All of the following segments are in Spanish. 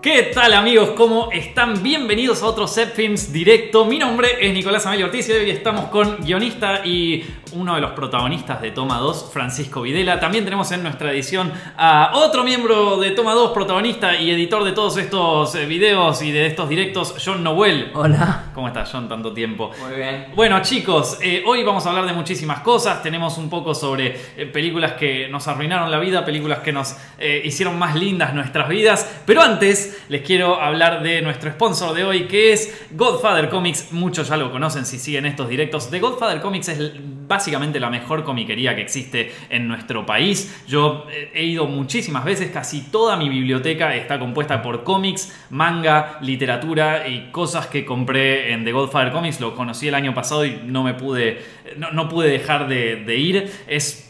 ¿Qué tal amigos? ¿Cómo están? Bienvenidos a otro Set Films directo. Mi nombre es Nicolás Amelio Ortiz y hoy estamos con guionista y uno de los protagonistas de Toma 2, Francisco Videla. También tenemos en nuestra edición a otro miembro de Toma 2, protagonista y editor de todos estos eh, videos y de estos directos, John Noel. Hola. ¿Cómo estás, John? Tanto tiempo. Muy bien. Bueno, chicos, eh, hoy vamos a hablar de muchísimas cosas. Tenemos un poco sobre eh, películas que nos arruinaron la vida, películas que nos eh, hicieron más lindas nuestras vidas. Pero antes, les quiero hablar de nuestro sponsor de hoy, que es Godfather Comics. Muchos ya lo conocen si siguen estos directos. The Godfather Comics es básicamente la mejor comiquería que existe en nuestro país. Yo he ido muchísimas veces, casi toda mi biblioteca está compuesta por cómics, manga, literatura y cosas que compré en The Godfather Comics. Lo conocí el año pasado y no me pude, no, no pude dejar de, de ir. Es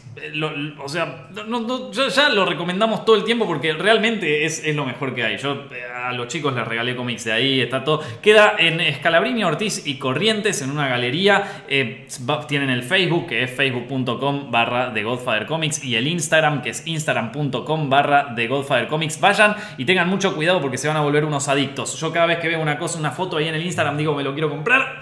o sea, ya, lo recomendamos todo el tiempo porque realmente es, lo mejor que hay. Yo eh, a los chicos les regalé cómics de ahí, está todo. Queda en Escalabrini Ortiz y Corrientes, en una galería. Eh, tienen el Facebook, que es facebook.com barra The Godfather Comics, y el Instagram, que es instagram.com barra The Godfather Comics. Vayan y tengan mucho cuidado porque se van a volver unos adictos. Yo cada vez que veo una cosa, una foto ahí en el Instagram, digo, me lo quiero comprar.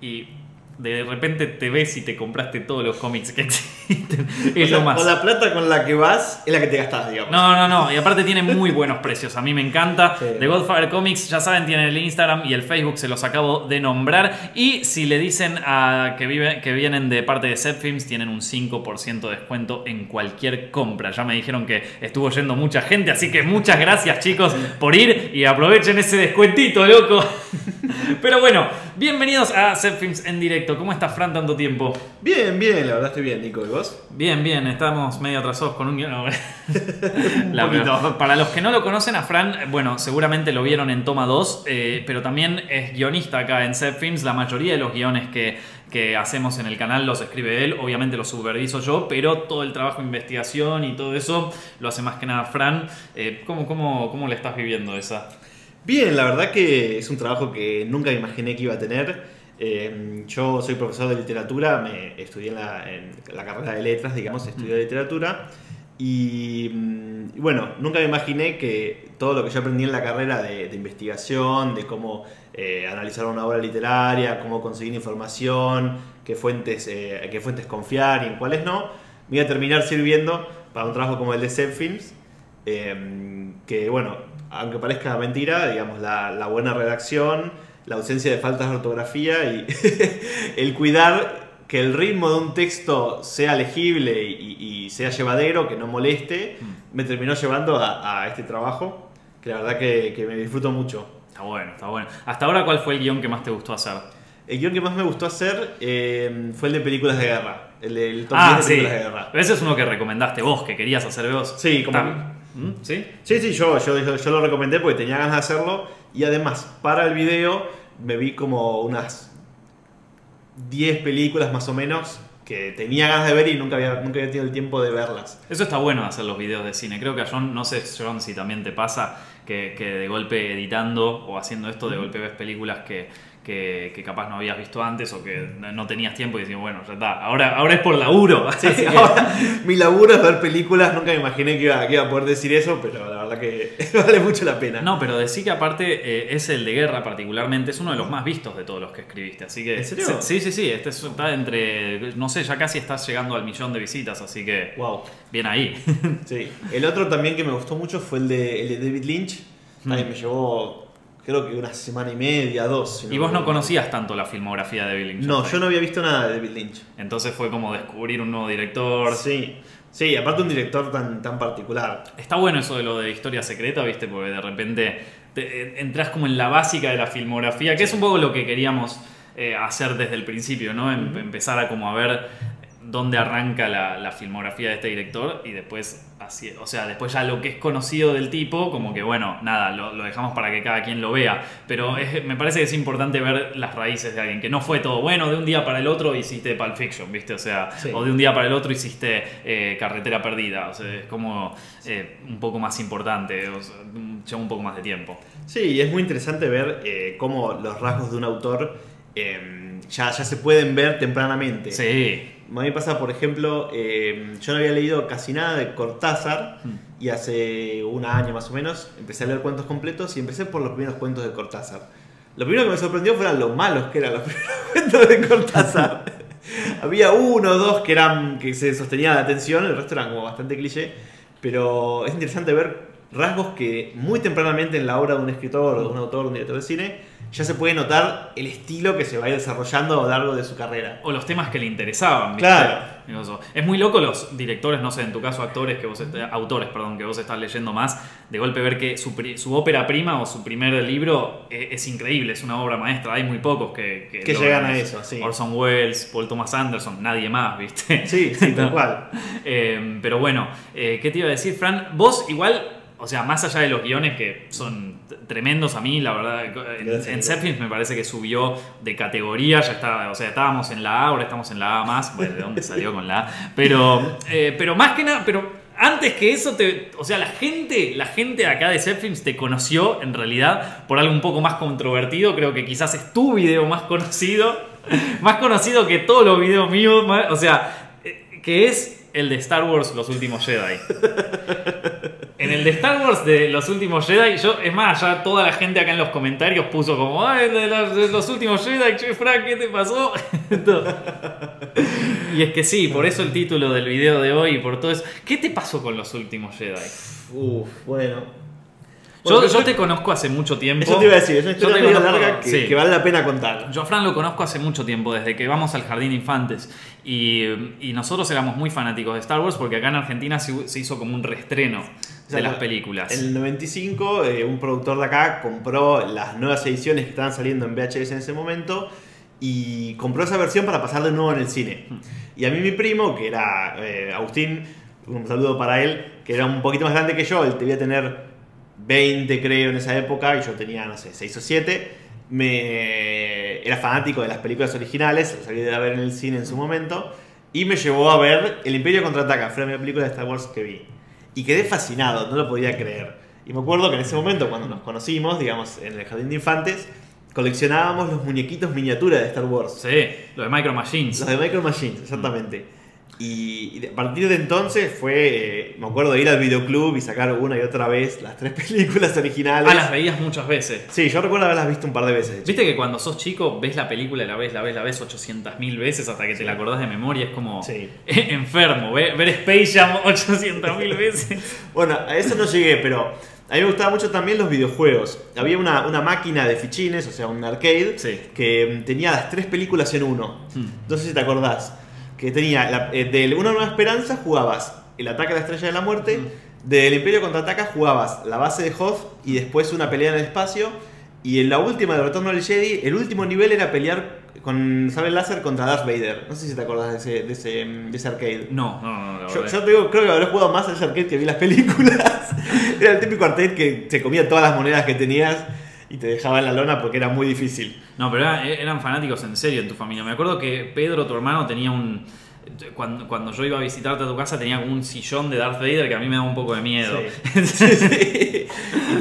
Y de repente te ves y te compraste todos los cómics que existen. Es O sea, lo más. Con la plata con la que vas es la que te gastas, digamos. No, no, no. Y aparte tiene muy buenos precios. A mí me encanta. Sí. The Godfather Comics, ya saben, tienen el Instagram y el Facebook, se los acabo de nombrar. Y si le dicen a que, vive, que vienen de parte de Set Films, tienen un 5% de descuento en cualquier compra. Ya me dijeron que estuvo yendo mucha gente, así que muchas gracias, chicos, por ir y aprovechen ese descuentito, loco. Pero bueno, bienvenidos a Set Films en directo. ¿Cómo estás, Fran, tanto tiempo? Bien, bien, la verdad estoy bien, Nico. ¿Y vos? Bien, bien, estamos medio atrasados con un guion. Un poquito. Para los que no lo conocen a Fran, bueno, seguramente lo vieron en Toma 2, eh, pero también es guionista acá en Set Films. La mayoría de los guiones que, que hacemos en el canal los escribe él, obviamente los superviso yo, pero todo el trabajo de investigación y todo eso lo hace más que nada Fran. Eh, ¿cómo, cómo, ¿Cómo le estás viviendo esa? Bien, la verdad que es un trabajo que nunca imaginé que iba a tener. Eh, yo soy profesor de literatura, me estudié en la, en la carrera de letras, digamos, estudié literatura. Y, mm, y bueno, nunca me imaginé que todo lo que yo aprendí en la carrera de, de investigación, de cómo eh, analizar una obra literaria, cómo conseguir información, qué fuentes, eh, qué fuentes confiar y en cuáles no, me iba a terminar sirviendo para un trabajo como el de Set Films. Eh, que bueno, aunque parezca mentira, digamos, la, la buena redacción, la ausencia de faltas de ortografía y el cuidar que el ritmo de un texto sea legible y, y sea llevadero, que no moleste, me terminó llevando a, a este trabajo, que la verdad que, que me disfruto mucho. Está bueno, está bueno. Hasta ahora, ¿cuál fue el guion que más te gustó hacer? El guion que más me gustó hacer eh, fue el de películas de guerra, el del top Ah, 10 de sí. películas de guerra. Ese es uno que recomendaste vos, que querías hacer vos. Sí, como- ¿Mm? ¿Sí? Sí, sí, yo, yo, yo, yo lo recomendé porque tenía ganas de hacerlo y además para el video me vi como unas 10 películas más o menos que tenía ganas de ver y nunca había, nunca había tenido el tiempo de verlas. Eso está bueno hacer los videos de cine. Creo que a John, no sé John si también te pasa, que, que de golpe editando o haciendo esto, de golpe ves películas que, que, que capaz no habías visto antes o que no tenías tiempo y decís, bueno, ya está, ahora, ahora es por laburo. Sí, ahora, mi laburo es ver películas, nunca me imaginé que iba, que iba a poder decir eso, pero la verdad que vale mucho la pena. No, pero decí que aparte eh, es el de guerra particularmente, es uno de los más vistos de todos los que escribiste. Así que. ¿En serio? Sí, sí, sí. Este es- está entre. No sé, ya casi estás llegando al millón de visitas, así que. Wow. Bien ahí. Sí. El otro también que me gustó mucho fue el de, el de David Lynch. También Mm. me llevó, creo que una semana y media, dos. si y vos no conocías tanto la filmografía de Billing. No, yo no había visto nada de David Lynch. Entonces fue como descubrir un nuevo director. Sí, sí, aparte un director tan, tan particular. Está bueno eso de lo de historia secreta, ¿viste? Porque de repente te- eh, entras como en la básica de la filmografía, que es un poco lo que queríamos eh, hacer desde el principio, ¿no? Em- Empezar a como a ver dónde arranca la, la filmografía de este director y después así, o sea, después ya lo que es conocido del tipo, como que bueno, nada, lo, lo dejamos para que cada quien lo vea. Pero es- me parece que es importante ver las raíces de alguien, que no fue todo bueno, de un día para el otro hiciste Pulp Fiction, ¿viste? O sea, Sí. o de un día para el otro hiciste eh, Carretera Perdida, o sea, es como eh, un poco más importante, o sea, lleva un poco más de tiempo. Sí, y es muy interesante ver eh, cómo los rasgos de un autor eh, ya, ya se pueden ver tempranamente. Sí. A mí me pasa, por ejemplo, eh, yo no había leído casi nada de Cortázar Hmm. y hace un año más o menos empecé a leer cuentos completos y empecé por los primeros cuentos de Cortázar. Lo primero que me sorprendió fueron lo malos que eran los primeros cuentos de Cortázar. Había uno o dos que eran que se sostenía la atención, el resto eran como bastante cliché, pero es interesante ver rasgos que muy tempranamente en la obra de un escritor o de un autor, un director de cine, ya se puede notar el estilo que se va a ir desarrollando a lo largo de su carrera. O los temas que le interesaban. ¿viste? Claro. Es muy loco los directores, no sé, en tu caso actores que vos est- autores, perdón, que vos estás leyendo más, de golpe ver que su, su ópera prima o su primer libro eh, es, increíble, es una obra maestra. Hay muy pocos que, Que llegan a eso, sí. Orson Welles, Paul Thomas Anderson, nadie más, ¿viste? Sí, sí, tal cual. Eh, pero bueno, eh, ¿qué te iba a decir, Fran? Vos igual, o sea, más allá de los guiones que son tremendos a mí, la verdad, en, en me parece que subió de categoría, ya está, o sea, estábamos en la A, ahora estamos en la A más, bueno, ¿de dónde salió con la A? Pero, eh, pero más que nada, pero antes que eso, te, o sea, la gente, la gente acá de Zephyrs te conoció en realidad por algo un poco más controvertido, creo que quizás es tu video más conocido, más conocido que todos los videos míos, más- o sea, eh, que es el de Star Wars Los Últimos Jedi. En el de Star Wars de Los Últimos Jedi, yo, es más, ya toda la gente acá en los comentarios puso como, ay, de, los- de Los Últimos Jedi, che, Frank, ¿qué te pasó? Y es que sí, por eso el título del video de hoy y por todo eso. ¿Qué te pasó con Los Últimos Jedi? Uf, bueno. Yo, te conozco hace mucho tiempo. Eso te iba a decir, es una historia medio conozco- larga que, sí. que vale la pena contar. Yo a Fran lo conozco hace mucho tiempo, desde que vamos al Jardín Infantes. Y, y nosotros éramos muy fanáticos de Star Wars porque acá en Argentina se, se hizo como un reestreno de sea, las películas. En el 95, eh, un productor de acá compró las nuevas ediciones que estaban saliendo en VHS en ese momento y compró esa versión para pasar de nuevo en el cine. Y a mí mi primo, que era eh, Agustín, un saludo para él, que era un poquito más grande que yo, él debía tener 20 creo en esa época y yo tenía, no sé, 6 o 7. Me... Era fanático de las películas originales, salí de ver en el cine en su momento, y me llevó a ver El Imperio Contraataca, fue la primera película de Star Wars que vi. Y quedé fascinado, no lo podía creer. Y me acuerdo que en ese momento, cuando nos conocimos, digamos, en el Jardín de Infantes, coleccionábamos los muñequitos miniatura de Star Wars. Sí, lo de Micro Machines. Los de Micro Machines, exactamente. Y, a partir de entonces fue, eh, me acuerdo de ir al videoclub y sacar una y otra vez las tres películas originales. Ah, las veías muchas veces. Sí, yo recuerdo haberlas visto un par de veces. Viste que cuando sos chico ves la película y la ves, la ves, la ves 800.000 veces hasta que te la acordás de memoria. Es como Sí. enfermo. Ver, ver Space Jam 800.000 veces. Bueno, a eso no llegué, pero a mí me gustaban mucho también los videojuegos. Había una, una máquina de fichines, o sea, un arcade, Sí. que mm, tenía las tres películas en uno. Hmm. No sé si te acordás. Que tenía, la, eh, de Una Nueva Esperanza jugabas El Ataque a la Estrella de la Muerte, Hmm. del Imperio Contraataca jugabas la base de Hoth y después una pelea en el espacio. Y en la última de Retorno del Jedi, el último nivel era pelear con sable láser contra Darth Vader. No sé si te acordás de ese, de ese, de ese arcade. No, no, no. no, yo te digo, creo que habré jugado más a ese arcade que vi las películas. Era el típico arcade que se comía todas las monedas que tenías y te dejaba en la lona porque era muy difícil. No, pero era- eran fanáticos en serio en tu familia. Me acuerdo que Pedro, tu hermano, tenía un. Cuando, cuando yo iba a visitarte a tu casa, tenía como un sillón de Darth Vader que a mí me daba un poco de miedo. Sí. Sí.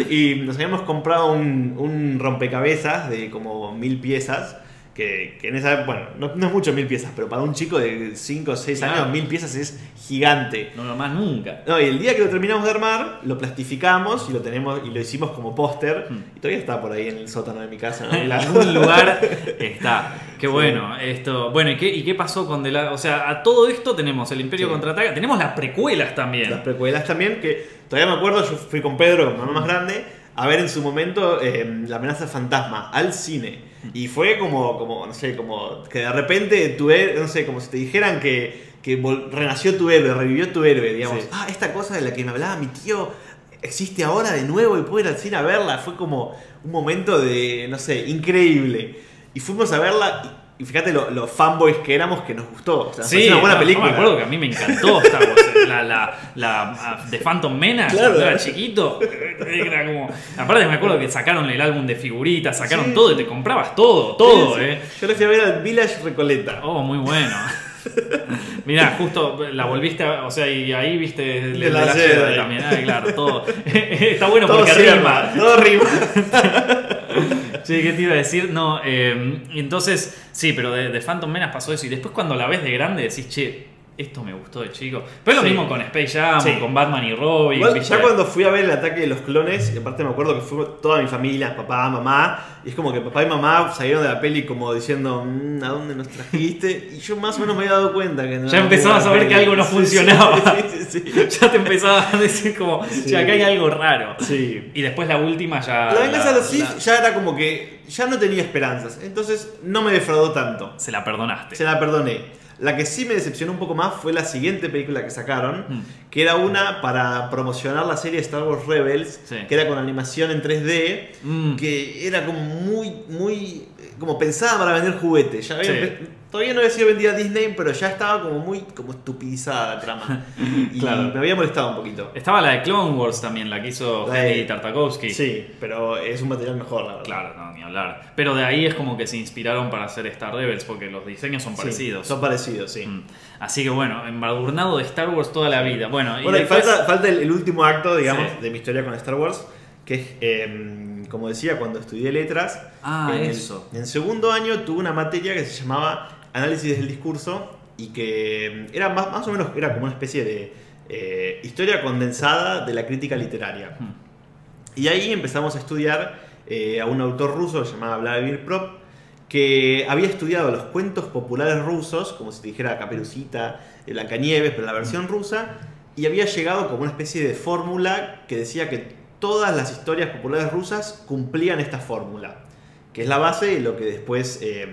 Y nos habíamos comprado un, un rompecabezas de como mil piezas. Que, que en esa bueno, no, no es mucho mil piezas, pero para un chico de 5 o 6 Claro. años, mil piezas es gigante. No, no más nunca. No, y el día que lo terminamos de armar, lo plastificamos y lo tenemos y lo hicimos como póster. Hmm. Y todavía está por ahí en el sótano de mi casa. ¿no? En algún lugar está. Qué bueno. Esto. Bueno, ¿y qué, y qué pasó con The La- O sea, a todo esto tenemos el Imperio Sí. contraataca. Tenemos las precuelas también. Las precuelas también, que todavía me acuerdo, yo fui con Pedro, con mamá más grande, a ver en su momento eh, La amenaza fantasma, al cine. Y fue como, como, no sé, como que de repente tu héroe, no sé, como si te dijeran que, que renació tu héroe, revivió tu héroe, digamos. Sí. Ah, esta cosa de la que me hablaba mi tío existe ahora de nuevo y puedo ir al cine a verla. Fue como un momento de, no sé, increíble. Y fuimos a verla y, fíjate lo, los fanboys que éramos que nos gustó. O sea, Sí, fue una buena no, yo película. me acuerdo que a mí me encantó Star Wars. La, la, la ah, de Phantom Menace, Claro. cuando era chiquito. Era como. Aparte, me acuerdo que sacaron el álbum de figuritas, sacaron Sí. todo y te comprabas todo, todo, Sí, sí. ¿eh? Yo le fui a ver al Village Recoleta. Oh, muy bueno. Mirá, justo la volviste a, O sea, y ahí viste el, De el la de la Jedi. Jedi también. Ah, claro, todo. Está bueno todo porque rima. todo rima. Sí, ¿qué te iba a decir? No, y entonces, sí, pero de, de Phantom Menace pasó eso. Y después cuando la ves de grande decís, che, esto me gustó de chico. Pero lo Sí. mismo con Space Jam, Sí. con Batman y Robin. Ya cuando fui a ver el ataque de los clones, y aparte me acuerdo que fue toda mi familia, papá, mamá, y es como que papá y mamá salieron de la peli como diciendo, "Mm, ¿a dónde nos trajiste? Y yo más o menos me había dado cuenta que no Ya empezabas a ver que algo no funcionaba. Sí, sí, sí. ya te empezaba a decir como, che, acá hay algo raro. Sí. Y después la última ya... La venganza de los Sith ya era como que ya no tenía esperanzas, entonces no me defraudó tanto. Se la perdonaste. Se la perdoné. La que sí me decepcionó un poco más fue la siguiente película que sacaron, Mm. que era una para promocionar la serie Star Wars Rebels, Sí. que era con animación en 3D, Mm. que era como muy, muy, como pensada para vender juguetes. Ya había Sí. todavía no había sido vendida a Disney, pero ya estaba como muy como estupidizada la trama. y Claro. me había molestado un poquito. Estaba la de Clone Wars también, la que hizo La de- Henry Tartakovsky. Sí, pero es un material mejor, la verdad. Claro, no, ni hablar. Pero de ahí es como que se inspiraron para hacer Star Rebels, porque los diseños son Sí, parecidos. son parecidos, sí. Mm. Así que bueno, embadurnado de Star Wars toda la vida. Bueno, y Bueno, y después- falta, falta el, el último acto, digamos, Sí. de mi historia con Star Wars, que es, eh, como decía, cuando estudié letras. Ah, en el- eso. en segundo año tuve una materia que se llamaba Análisis del Discurso y que mm, era más, más o menos, era como una especie de eh, historia condensada de la crítica literaria. Mm. Y ahí empezamos a estudiar eh, a un autor ruso llamado Vladimir Prop, que había estudiado los cuentos populares rusos, como si te dijera Caperucita, Blancanieves, pero en la versión rusa, y había llegado como una especie de fórmula que decía que todas las historias populares rusas cumplían esta fórmula, que es la base de lo que después eh,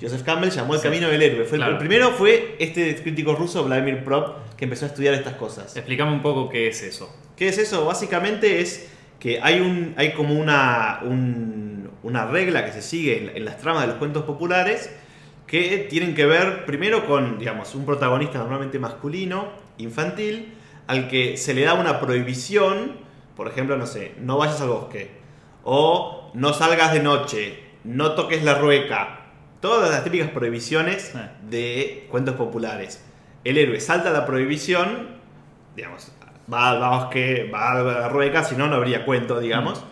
Joseph Campbell llamó el Sí. camino del héroe. Fue el- Claro. el primero fue este crítico ruso, Vladimir Prop, que empezó a estudiar estas cosas. Explícame un poco qué es eso. ¿Qué es eso? Básicamente es que hay, un, hay como una, un- una regla que se sigue en, en las tramas de los cuentos populares que tienen que ver primero con, digamos, un protagonista normalmente masculino, infantil, al que se le da una prohibición, por ejemplo, no sé, no vayas al bosque, o no salgas de noche, no toques la rueca, todas las típicas prohibiciones de cuentos populares. El héroe salta la prohibición, digamos, va al bosque, va a la rueca, si no, no habría cuento, digamos.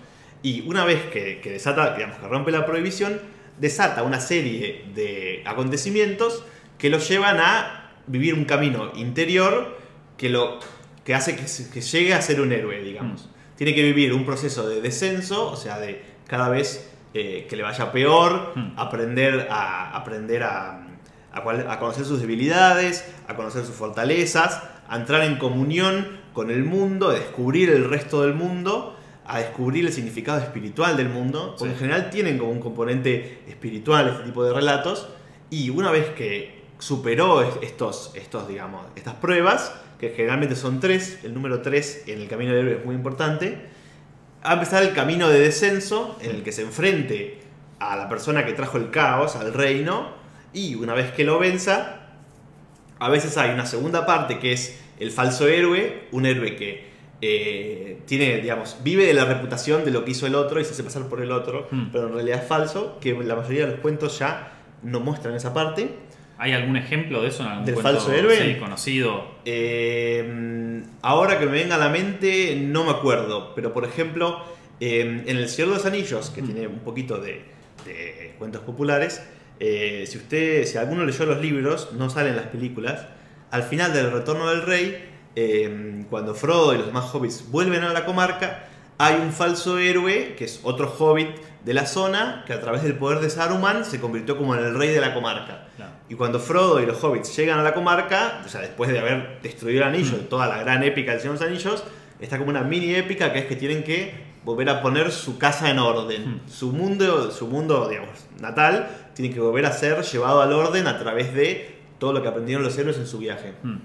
Y una vez que, que desata, digamos, que rompe la prohibición, desata una serie de acontecimientos que lo llevan a vivir un camino interior que, lo, que hace que, llegue a ser un héroe, digamos. Tiene que vivir un proceso de descenso, o sea, de cada vez eh, que le vaya peor, Mm. aprender a, aprender a, a cual- a conocer sus debilidades, a conocer sus fortalezas, a entrar en comunión con el mundo, a descubrir el resto del mundo, a descubrir el significado espiritual del mundo, porque Sí. en general tienen como un componente espiritual este tipo de relatos, y una vez que superó es- estos, estos, digamos, estas pruebas, que generalmente son tres, el número tres en el camino del héroe es muy importante, va a empezar el camino de descenso en el que se enfrente a la persona que trajo el caos, al reino, y una vez que lo venza, a veces hay una segunda parte que es el falso héroe, un héroe que eh, tiene, digamos, vive de la reputación de lo que hizo el otro y se hace pasar por el otro, Hmm. pero en realidad es falso, que la mayoría de los cuentos ya no muestran esa parte. ¿Hay algún ejemplo de eso en algún ¿Del cuento, falso héroe? sí, conocido? Eh, ahora que me venga a la mente, no me acuerdo. Pero por ejemplo, eh, en El Señor de los Anillos, que Mm. tiene un poquito de, de cuentos populares, eh, si usted, si alguno leyó los libros, no salen las películas. Al final del Retorno del Rey, cuando Frodo y los demás hobbits vuelven a la comarca, hay un falso héroe, que es otro hobbit de la zona, que a través del poder de Saruman se convirtió como en el rey de la comarca. Claro. Y cuando Frodo y los hobbits llegan a la comarca, o sea, después de haber destruido el anillo, Mm. toda la gran épica del Señor de los Anillos, está como una mini épica que es que tienen que volver a poner su casa en orden. Mm. Su mundo, su mundo, digamos, natal, tiene que volver a ser llevado al orden a través de todo lo que aprendieron los héroes en su viaje. Hmm.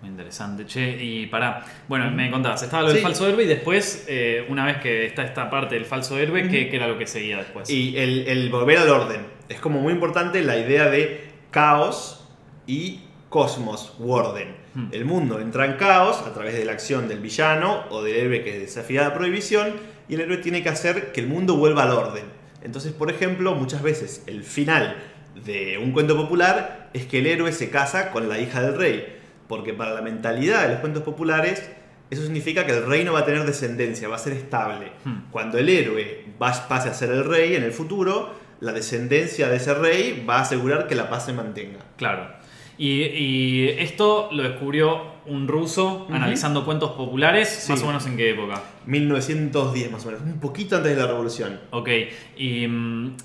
Muy interesante. Che, y pará. Bueno, me contabas, estaba lo del Sí. falso héroe y después, eh, una vez que está esta parte del falso héroe, ¿qué, qué era lo que seguía después? Y el, el volver al orden. Es como muy importante la idea de caos y cosmos u orden. Hmm. El mundo entra en caos a través de la acción del villano o del héroe que desafía la prohibición y el héroe tiene que hacer que el mundo vuelva al orden. Entonces, por ejemplo, muchas veces el final de un cuento popular es que el héroe se casa con la hija del rey. Porque para la mentalidad de los cuentos populares, eso significa que el reino va a tener descendencia, va a ser estable. Hmm. Cuando el héroe va- pase a ser el rey en el futuro, la descendencia de ese rey va a asegurar que la paz se mantenga. Claro. Y, y esto lo descubrió un ruso analizando cuentos populares, Sí. más o menos en qué época. 1910 más o menos, un poquito antes de la revolución. Ok, y, mm,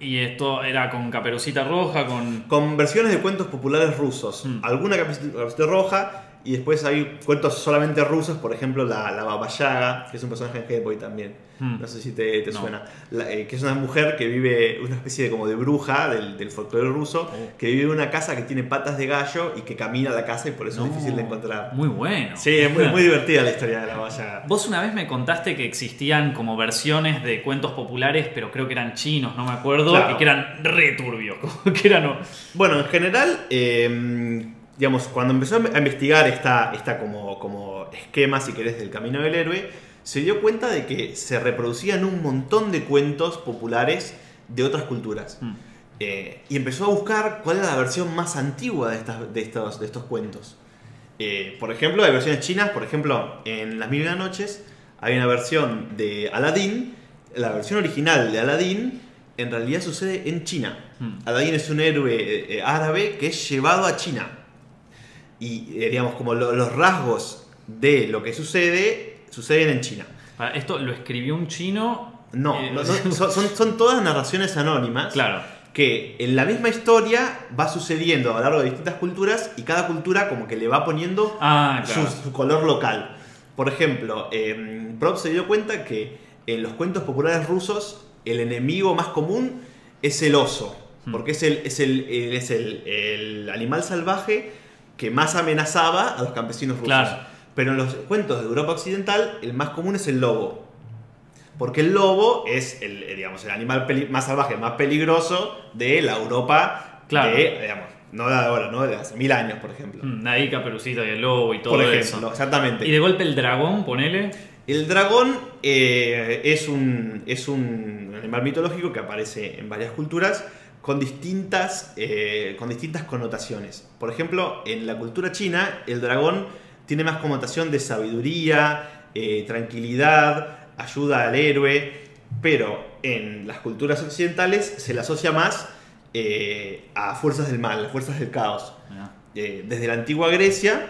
y esto era con Caperucita Roja, con... Con versiones de cuentos populares rusos. Mm. Alguna Caperucita Caperucita roja y después hay cuentos solamente rusos, por ejemplo la, la Baba Yaga, que es un personaje en Hellboy también. Mm. No sé si te, te No. suena. La- eh, que es una mujer que vive, una especie de como de bruja del, del folclore ruso, Oh. que vive en una casa que tiene patas de gallo y que camina a la casa y por eso No, es difícil de encontrar. Muy bueno. Sí, es muy, muy divertida la historia de la Baba Yaga. Vos una vez me contaste que existían como versiones de cuentos populares, pero creo que eran chinos, no me acuerdo, Claro. y que eran re turbios, como que eran... Bueno, en general, eh, digamos, cuando empezó a investigar esta, esta como, como esquema, si querés, del camino del héroe, se dio cuenta de que se reproducían un montón de cuentos populares de otras culturas. Mm. Eh, y empezó a buscar cuál era la versión más antigua de, estas, de, estos, de estos cuentos. Eh, por ejemplo, hay versiones chinas, por ejemplo, en Las Mil y una Noches hay una versión de Aladdin. La versión original de Aladdin en realidad sucede en China. Hmm. Aladdin es un héroe eh, árabe que es llevado a China. Y eh, digamos, como lo- los rasgos de lo que sucede, suceden en China. Para- Esto lo escribió un chino... No, eh, no, son, son- son todas narraciones anónimas Claro. que en la misma historia va sucediendo a lo largo de distintas culturas y cada cultura como que le va poniendo Ah, su, claro. su color local. Por ejemplo, eh, Prop se dio cuenta que en los cuentos populares rusos el enemigo más común es el oso, Hmm. porque es el, es el, el- es el, el animal salvaje que más amenazaba a los campesinos rusos. Claro. Pero en los cuentos de Europa Occidental el más común es el lobo. Porque el lobo es el, eh, digamos, el animal más salvaje, más peligroso de la Europa Claro. de, digamos, no de ahora, ¿no? De hace mil años, por ejemplo. Mm, Ahí Caperucita y el lobo y todo por ejemplo, eso. exactamente. Y de golpe el dragón, ponele. El dragón eh, es, un, es un animal mitológico que aparece en varias culturas con distintas, eh, con distintas connotaciones. Por ejemplo, en la cultura china, el dragón tiene más connotación de sabiduría, eh, tranquilidad, ayuda al héroe, pero en las culturas occidentales se le asocia más eh, a fuerzas del mal, a fuerzas del caos eh, desde la antigua Grecia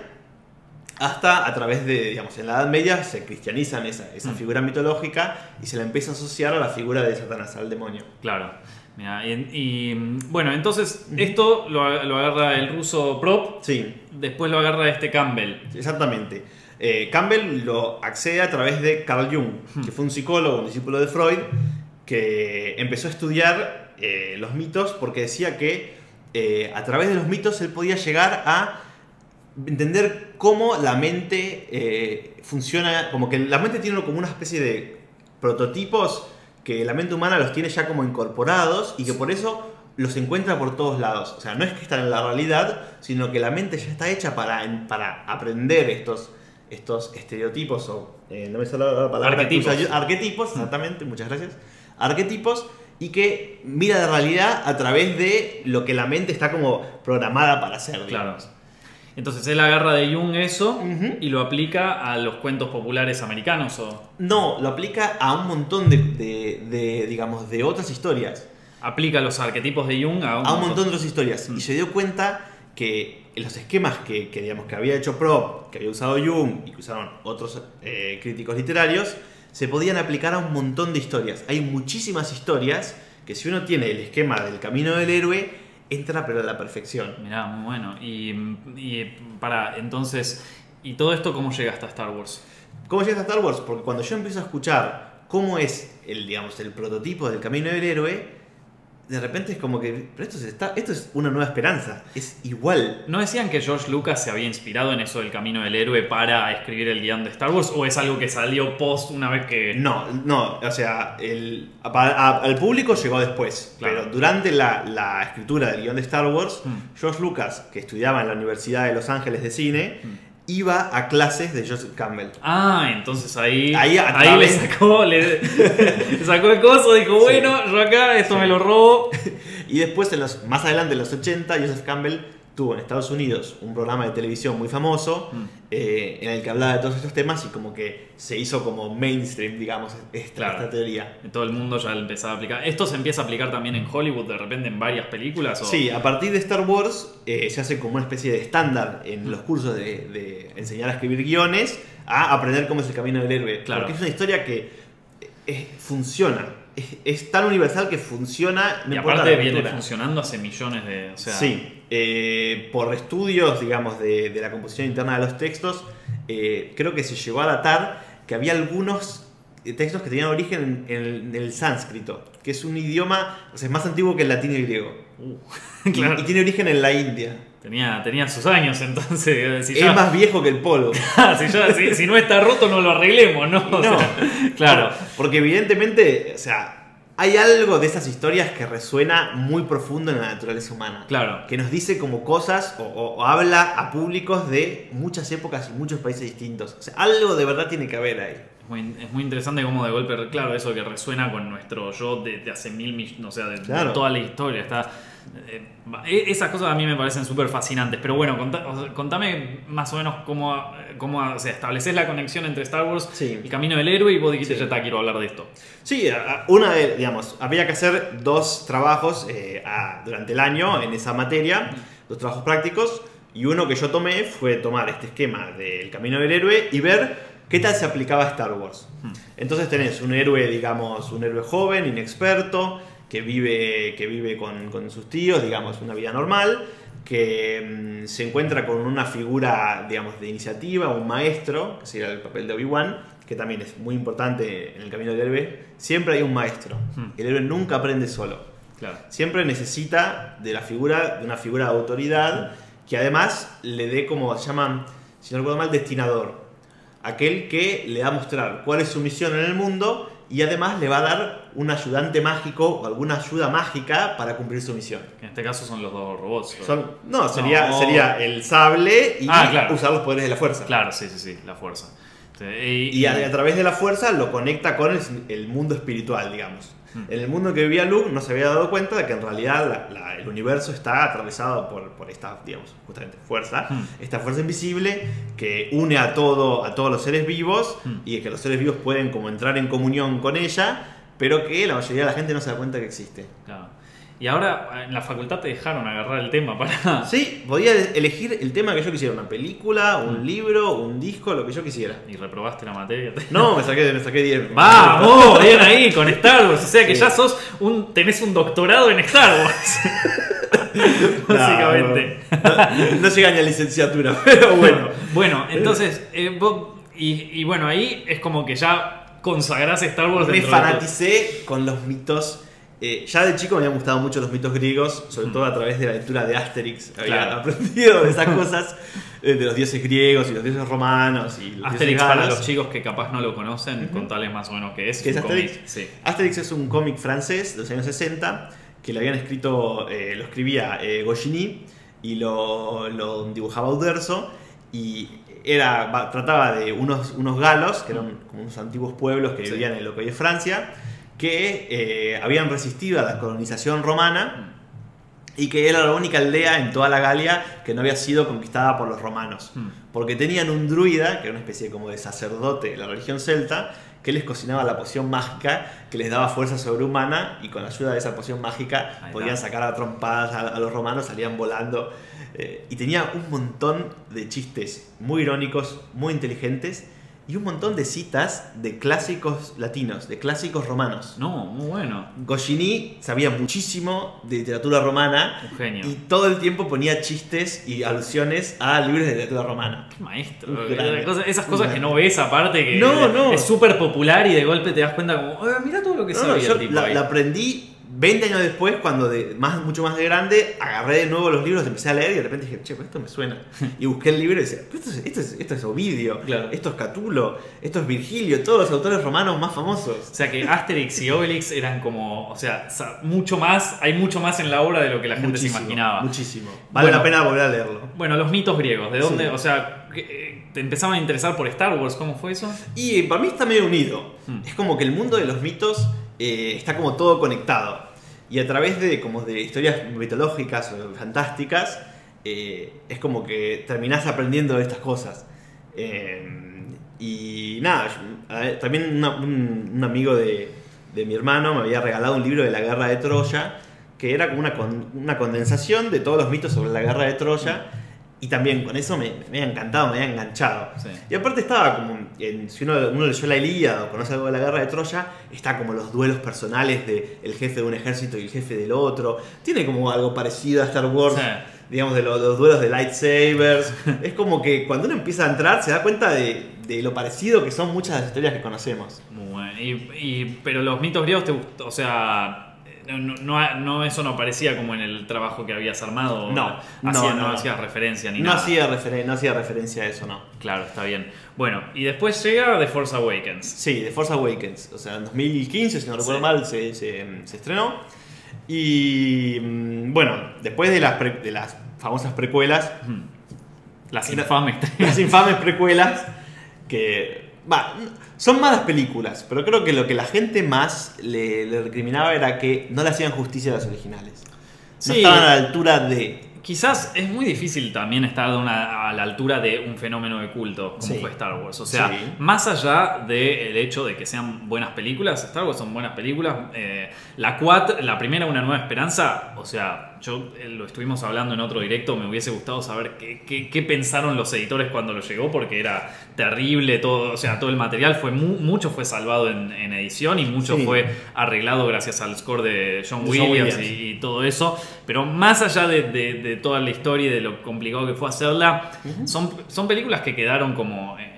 hasta a través de, digamos, en la Edad Media se cristianizan esa, esa Mm. figura mitológica y se la empieza a asociar a la figura de Satanás, al demonio. Claro. Mirá, y, y, mm, bueno, entonces esto lo, lo agarra el ruso Prop, Sí, después lo agarra este Campbell. exactamente. Eh, Campbell lo accede a través de Carl Jung, Hmm. que fue un psicólogo, un discípulo de Freud, que empezó a estudiar eh, los mitos porque decía que eh, a través de los mitos él podía llegar a entender cómo la mente eh, funciona, como que la mente tiene como una especie de prototipos que la mente humana los tiene ya como incorporados y que por eso los encuentra por todos lados. O sea, no es que están en la realidad, sino que la mente ya está hecha para, para aprender estos, estos estereotipos o, eh, no me sale la palabra, que Arquetipos. usa arquetipos, exactamente, muchas gracias. Arquetipos y que mira la realidad a través de lo que la mente está como programada para hacer. Claro. digamos. Entonces él agarra de Jung eso y lo aplica a los cuentos populares americanos o No, lo aplica a un montón de, de- de, digamos, de otras historias. aplica los arquetipos de Jung a un, A un montón de otras historias. Mm. Y se dio cuenta que los esquemas que, que, digamos, que había hecho Prop, que había usado Jung y que usaron otros eh, críticos literarios, se podían aplicar a un montón de historias. Hay muchísimas historias que si uno tiene el esquema del camino del héroe, entra pero a la perfección. Mirá, muy bueno. Y, y para, entonces, ¿y todo esto cómo llega hasta Star Wars? ¿Cómo llegas a Star Wars? Porque cuando yo empiezo a escuchar cómo es el, digamos, el prototipo del camino del héroe, de repente es como que, pero esto, se está, esto es una nueva esperanza, es igual. ¿No decían que George Lucas se había inspirado en eso del camino del héroe para escribir el guion de Star Wars? ¿O es algo que salió post una vez que.? No, no, o sea, el, a- a- al público llegó después, Claro. pero durante la, la escritura del guion de Star Wars, Mm. George Lucas, que estudiaba en la Universidad de Los Ángeles de Cine, Mm. Iba a clases de Joseph Campbell. Ah, entonces ahí. Ahí le sacó, le, le sacó el coso, dijo, bueno, yo acá, esto Sí. me lo robo. Y después, en los, más adelante, en los 80, Joseph Campbell tuvo en Estados Unidos un programa de televisión muy famoso Mm. eh, en el que hablaba de todos estos temas y como que se hizo como mainstream, digamos, esta, Claro. esta teoría. Todo el mundo ya empezaba a aplicar. ¿Esto se empieza a aplicar también en Hollywood de repente en varias películas? O... Sí, a partir de Star Wars eh, se hace como una especie de estándar en los cursos de, de enseñar a escribir guiones a aprender cómo es el camino del héroe. Claro. Porque es una historia que eh, funciona. Es, es tan universal que funciona. no y aparte la viene funcionando hace millones de... O sea, Sí, eh, por estudios, digamos, de, de la composición interna de los textos, eh, creo que se llegó a datar que había algunos eh, textos que tenían origen en, en el sánscrito, que es un idioma, o sea, es más antiguo que el latín y el griego. Uh, y, tiene origen en la India. Tenía, tenía sus años entonces. Si, Es ya- más viejo que el si, ya- si- si no está roto, no lo arreglemos, ¿no? O No. sea, claro. Porque evidentemente, o sea, hay algo de esas historias que resuena muy profundo en la naturaleza humana. Claro. que nos dice como cosas o, o- o habla a públicos de muchas épocas y muchos países distintos. O sea, algo de verdad tiene que haber ahí. Es muy, es muy interesante cómo de golpe, claro, eso que resuena con nuestro yo de, de hace mil millones, o sea, de, toda la historia. Está, eh, e- esas cosas a mí me parecen súper fascinantes. Pero bueno, contá- o sea, contame más o menos cómo, cómo o sea, estableces la conexión entre Star Wars, Sí. el camino del héroe, y vos dijiste, Sí. ya está, quiero hablar de esto. Sí, una de, digamos, había que hacer dos trabajos eh, a- durante el año en esa materia, dos trabajos prácticos, y uno que yo tomé fue tomar este esquema del camino del héroe y ver qué tal se aplicaba a Star Wars. Hmm. Entonces tenés un héroe, digamos, un héroe joven, inexperto, que vive, que vive con, con sus tíos, digamos, una vida normal, que mm, se encuentra con una figura, digamos, de iniciativa, un maestro, que sería el papel de Obi-Wan, que también es muy importante en el camino del héroe. Siempre hay un maestro. Hmm. El héroe nunca aprende solo. Claro. Siempre necesita de la figura, de una figura de autoridad, que además le dé como se llaman, si no recuerdo mal, destinador. Aquel que le va a mostrar cuál es su misión en el mundo y además le va a dar un ayudante mágico o alguna ayuda mágica para cumplir su misión. Que en este caso son los dos robots. Son, no, sería, No. sería el sable y Ah, claro. usar los poderes de la fuerza. Claro, sí, sí, sí, la fuerza. Sí, Y a, a través de la fuerza lo conecta con el, el mundo espiritual, digamos. Hmm. En el mundo que vivía Luke no se había dado cuenta de que en realidad la- la- el universo está atravesado por, por esta, digamos, justamente fuerza, Hmm. esta fuerza invisible que une a todo, a todos los seres vivos Hmm. y que los seres vivos pueden como entrar en comunión con ella, pero que la mayoría de la gente no se da cuenta que existe. Claro. Y ahora en la facultad te dejaron agarrar el tema para. Sí, podía elegir el tema que yo quisiera, una película, un libro, un disco, lo que yo quisiera. Y reprobaste la materia. No, me saqué, me saqué 10. ¡Vamos! Bien ahí con Star Wars. O sea que Sí. ya sos un. tenés un doctorado en Star Wars. Básicamente. No, no, no llega ni a licenciatura, pero bueno. Bueno, entonces, eh, vos- y, y bueno, ahí es como que ya consagrás Star Wars Me de fanaticé con los mitos. Eh, ya de chico me habían gustado mucho los mitos griegos, sobre todo a través de la lectura de Asterix. Había. Claro. aprendido de esas cosas, eh, de los dioses griegos y los dioses romanos. Y los Asterix dioses para los chicos que capaz no lo conocen, contales más o menos qué es. ¿Qué es Asterix? cómic. Sí. Asterix es un cómic francés de los años 60 que le habían escrito, eh, lo escribía eh, Goscinny y lo, lo dibujaba Uderzo y era, trataba de unos, unos galos, que eran como unos antiguos pueblos que Sí. vivían en lo que hoy es Francia, que eh, habían resistido a la colonización romana y que era la única aldea en toda la Galia que no había sido conquistada por los romanos. Hmm. Porque tenían un druida, que era una especie como de sacerdote de la religión celta, que les cocinaba la poción mágica que les daba fuerza sobrehumana y con la ayuda de esa poción mágica Ahí podían está. sacar a trompadas a, a los romanos, salían volando. eh, y tenía un montón de chistes muy irónicos, muy inteligentes y un montón de citas de clásicos latinos, de clásicos romanos. No, muy bueno. Goscinny sabía muchísimo de literatura romana Un genio. y todo el tiempo ponía chistes y alusiones a libros de literatura romana. Qué maestro. Cosa- esas cosas que no ves aparte, que No, no. es súper popular y de golpe te das cuenta como, "Eh, mira todo lo que No, sabía no, yo el tipo la, ahí". la aprendí 20 años después, cuando de, más, mucho más de grande, agarré de nuevo los libros, empecé a leer y de repente dije, che, pues esto me suena. Y busqué el libro y decía, "Pero esto es, esto es, esto es Ovidio, Claro. esto es Catulo, esto es Virgilio, todos los autores romanos más famosos. O sea que Asterix y Obelix eran como, o sea, mucho más, hay mucho más en la obra de lo que la gente muchísimo, se imaginaba. Muchísimo. Vale Bueno. la pena volver a leerlo. Bueno, los mitos griegos, ¿de dónde? Sí. O sea, eh, ¿te empezaban a interesar por Star Wars? ¿Cómo fue eso? Y para mí está medio unido. Hmm. Es como que el mundo de los mitos eh, está como todo conectado. Y a través de, como de historias mitológicas o fantásticas, eh, es como que terminás aprendiendo de estas cosas. Eh, y nada, yo- también una- un, un amigo de, de mi hermano me había regalado un libro de la guerra de Troya, que era como una, con- una condensación de todos los mitos sobre la guerra de Troya. Y también con eso me, me había encantado, me había enganchado. Sí. Y aparte estaba como, en- si uno, uno leyó la Ilíada o conoce algo de la guerra de Troya, está como los duelos personales de el jefe de un ejército y el jefe del otro. Tiene como algo parecido a Star Wars, Sí. digamos, de lo- los duelos de lightsabers. es como que cuando uno empieza a entrar se da cuenta de, de lo parecido que son muchas de las historias que conocemos. Muy bueno. Y, y- pero los mitos griegos te o sea, no, no, no- eso no aparecía como en el trabajo que habías armado. No, no, Hacía- no, no. hacías referencia ni No nada. hacía, referen- no hacía referencia a eso, no. Claro, está bien. Bueno, y después llega The Force Awakens. Sí, The Force Awakens. O sea, en 2015, si no recuerdo Sí. mal, se, se- se estrenó. Y mm, bueno, después de las, pre- de las famosas precuelas, Las infames. las infames precuelas, que. Va, son malas películas, pero creo que lo que la gente más le, le recriminaba era que no le hacían justicia a las originales. No Sí. estaban a la altura de. Quizás es muy difícil también estar a, una- a la altura de un fenómeno de culto como Sí. fue Star Wars. O sea, Sí. más allá del hecho de que sean buenas películas, Star Wars son buenas películas. eh, la 4, la primera, Una Nueva Esperanza, o sea, yo eh, lo estuvimos hablando en otro directo, me hubiese gustado saber qué, qué- qué pensaron los editores cuando lo llegó, porque era terrible todo, o sea, todo el material fue mu- mucho fue salvado en, en edición y mucho Sí. fue arreglado gracias al score de John De Williams, Williams. y y todo eso. Pero más allá de, de- de toda la historia y de lo complicado que fue hacerla, son, son películas que quedaron como. eh,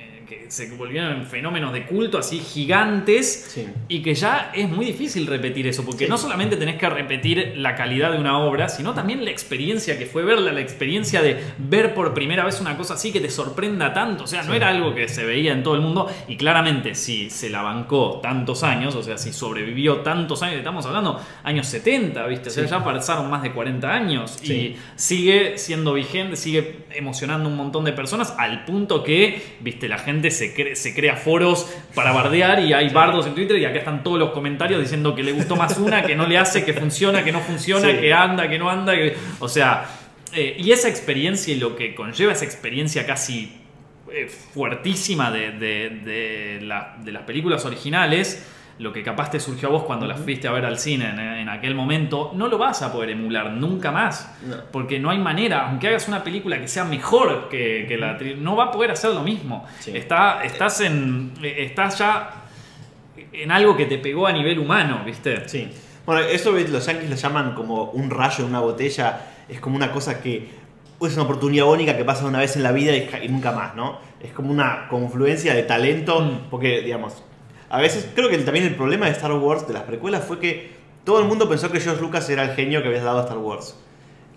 se volvieron fenómenos de culto así gigantes. Sí. Y que ya es muy difícil repetir eso, porque Sí. no solamente tenés que repetir la calidad de una obra, sino también la experiencia que fue verla, la experiencia de ver por primera vez una cosa así que te sorprenda tanto. O sea, no era algo que se veía en todo el mundo. Y claramente, si se la bancó tantos años, o sea, si sobrevivió tantos años, estamos hablando años 70, ¿viste? O sea, ya pasaron más de 40 años y sigue siendo vigente, sigue emocionando un montón de personas al punto que, viste, la gente se, cre- se crea foros para bardear y hay bardos en Twitter y acá están todos los comentarios diciendo que le gustó más una, que no le hace, que funciona, que no funciona, Sí. que anda, que no anda, que... o sea, eh, y esa experiencia y lo que conlleva esa experiencia casi eh, fuertísima de, de- de la- de las películas originales, lo que capaz te surgió a vos cuando las fuiste a ver al cine en, en aquel momento, no lo vas a poder emular nunca más. No. Porque no hay manera, aunque hagas una película que sea mejor que, que la no va a poder hacer lo mismo. Sí. Está, estás en. Estás ya en algo que te pegó a nivel humano, ¿viste? Sí. Bueno, eso los yankees lo llaman como un rayo en una botella. Es como una cosa que es una oportunidad única que pasa una vez en la vida y nunca más, ¿no? Es como una confluencia de talento. Mm. Porque, digamos, a veces creo que también el problema de Star Wars, de las precuelas, fue que todo el mundo pensó que George Lucas era el genio que había dado a Star Wars.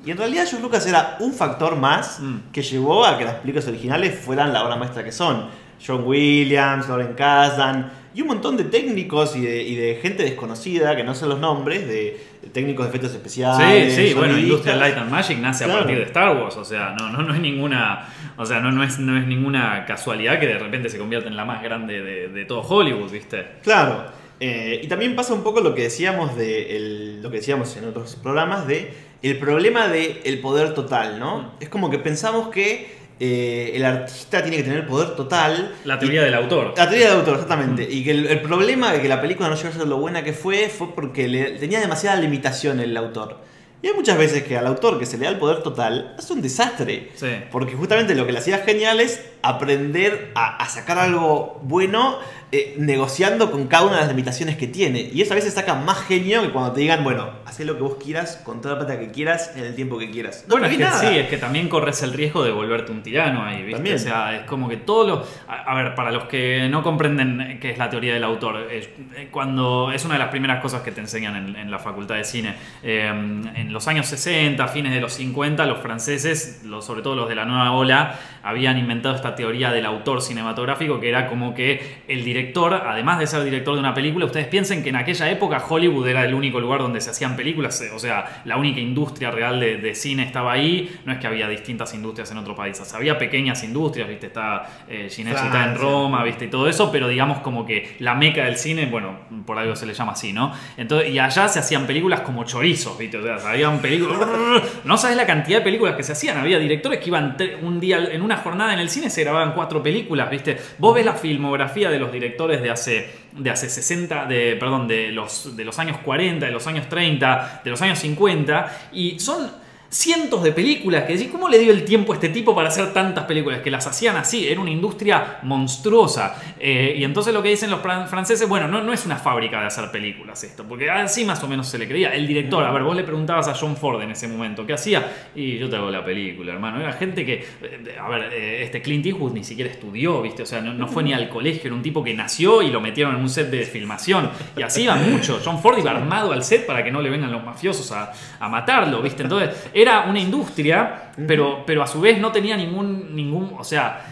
Y en realidad George Lucas era un factor más Mm. que llevó a que las películas originales fueran la obra maestra que son. John Williams, Lauren Kasdan y un montón de técnicos y de, y de gente desconocida, que no sé los nombres, de, de técnicos de efectos Sí, especiales. sí, bueno, sonidistas. Industrial Light and Magic nace Claro. a partir de Star Wars, o sea, no, no, no es ninguna, o sea, no, no, es, no es ninguna casualidad que de repente se convierta en la más grande de, de todo Hollywood, ¿viste? Claro. Eh, y también pasa un poco lo que decíamos de el- lo que decíamos en otros programas de el problema del el poder total, ¿no? Es como que pensamos que eh, el artista tiene que tener poder total. La teoría del autor. La teoría del autor, exactamente. Y que el, el problema de que la película no llegó a ser lo buena que fue fue porque le, tenía demasiada limitación el autor. Y hay muchas veces que al autor que se le da el poder total es un desastre. Sí. Porque justamente lo que le hacía genial es aprender a, a sacar algo bueno eh, negociando con cada una de las limitaciones que tiene. Y eso a veces saca más genio que cuando te digan, bueno, haz lo que vos quieras, con toda la plata que quieras, en el tiempo que quieras. No Bueno, es que nada. sí, es que también corres el riesgo de volverte un tirano ahí, ¿viste? También. O sea, es como que todo lo. A, ver, para los que no comprenden qué es la teoría del autor, eh, cuando es una de las primeras cosas que te enseñan en, en la facultad de cine. Eh, en los años 60, fines de los 50, los franceses, los, sobre todo los de la nueva ola, habían inventado esta teoría del autor cinematográfico que era como que el director, además de ser director de una película, ustedes piensen que en aquella época Hollywood era el único lugar donde se hacían películas, o sea, la única industria real de, cine estaba ahí, no es que había distintas industrias en otros países, había pequeñas industrias, viste, está eh, está en Roma, viste, y todo eso, pero digamos como que la meca del cine, bueno, por algo se le llama así, ¿no? Entonces, y allá se hacían películas como chorizos, viste, o sea, habían películas, no sabes la cantidad de películas que se hacían, había directores que iban un día, en una jornada en el cine se grababan cuatro películas, viste, vos ves la filmografía de los directores de hace de hace 60, de, perdón, de los años 40, de los años 30, de los años 50, y son cientos de películas que decís, ¿cómo le dio el tiempo a este tipo para hacer tantas películas? Que las hacían así, era una industria monstruosa. Eh, y entonces lo que dicen los franceses, bueno, no, no es una fábrica de hacer películas esto, porque así más o menos se le creía. El director, a ver, vos le preguntabas a John Ford en ese momento, ¿qué hacía? Y yo te hago la película, hermano. Era gente que, eh, a ver, eh, este Clint Eastwood ni siquiera estudió, ¿viste? O sea, no, fue ni al colegio, era un tipo que nació y lo metieron en un set de filmación. Y así iba mucho. John Ford iba armado al set para que no le vengan los mafiosos a, a matarlo, ¿viste? Entonces, era una industria, pero, pero a su vez no tenía ningún, ningún, o sea,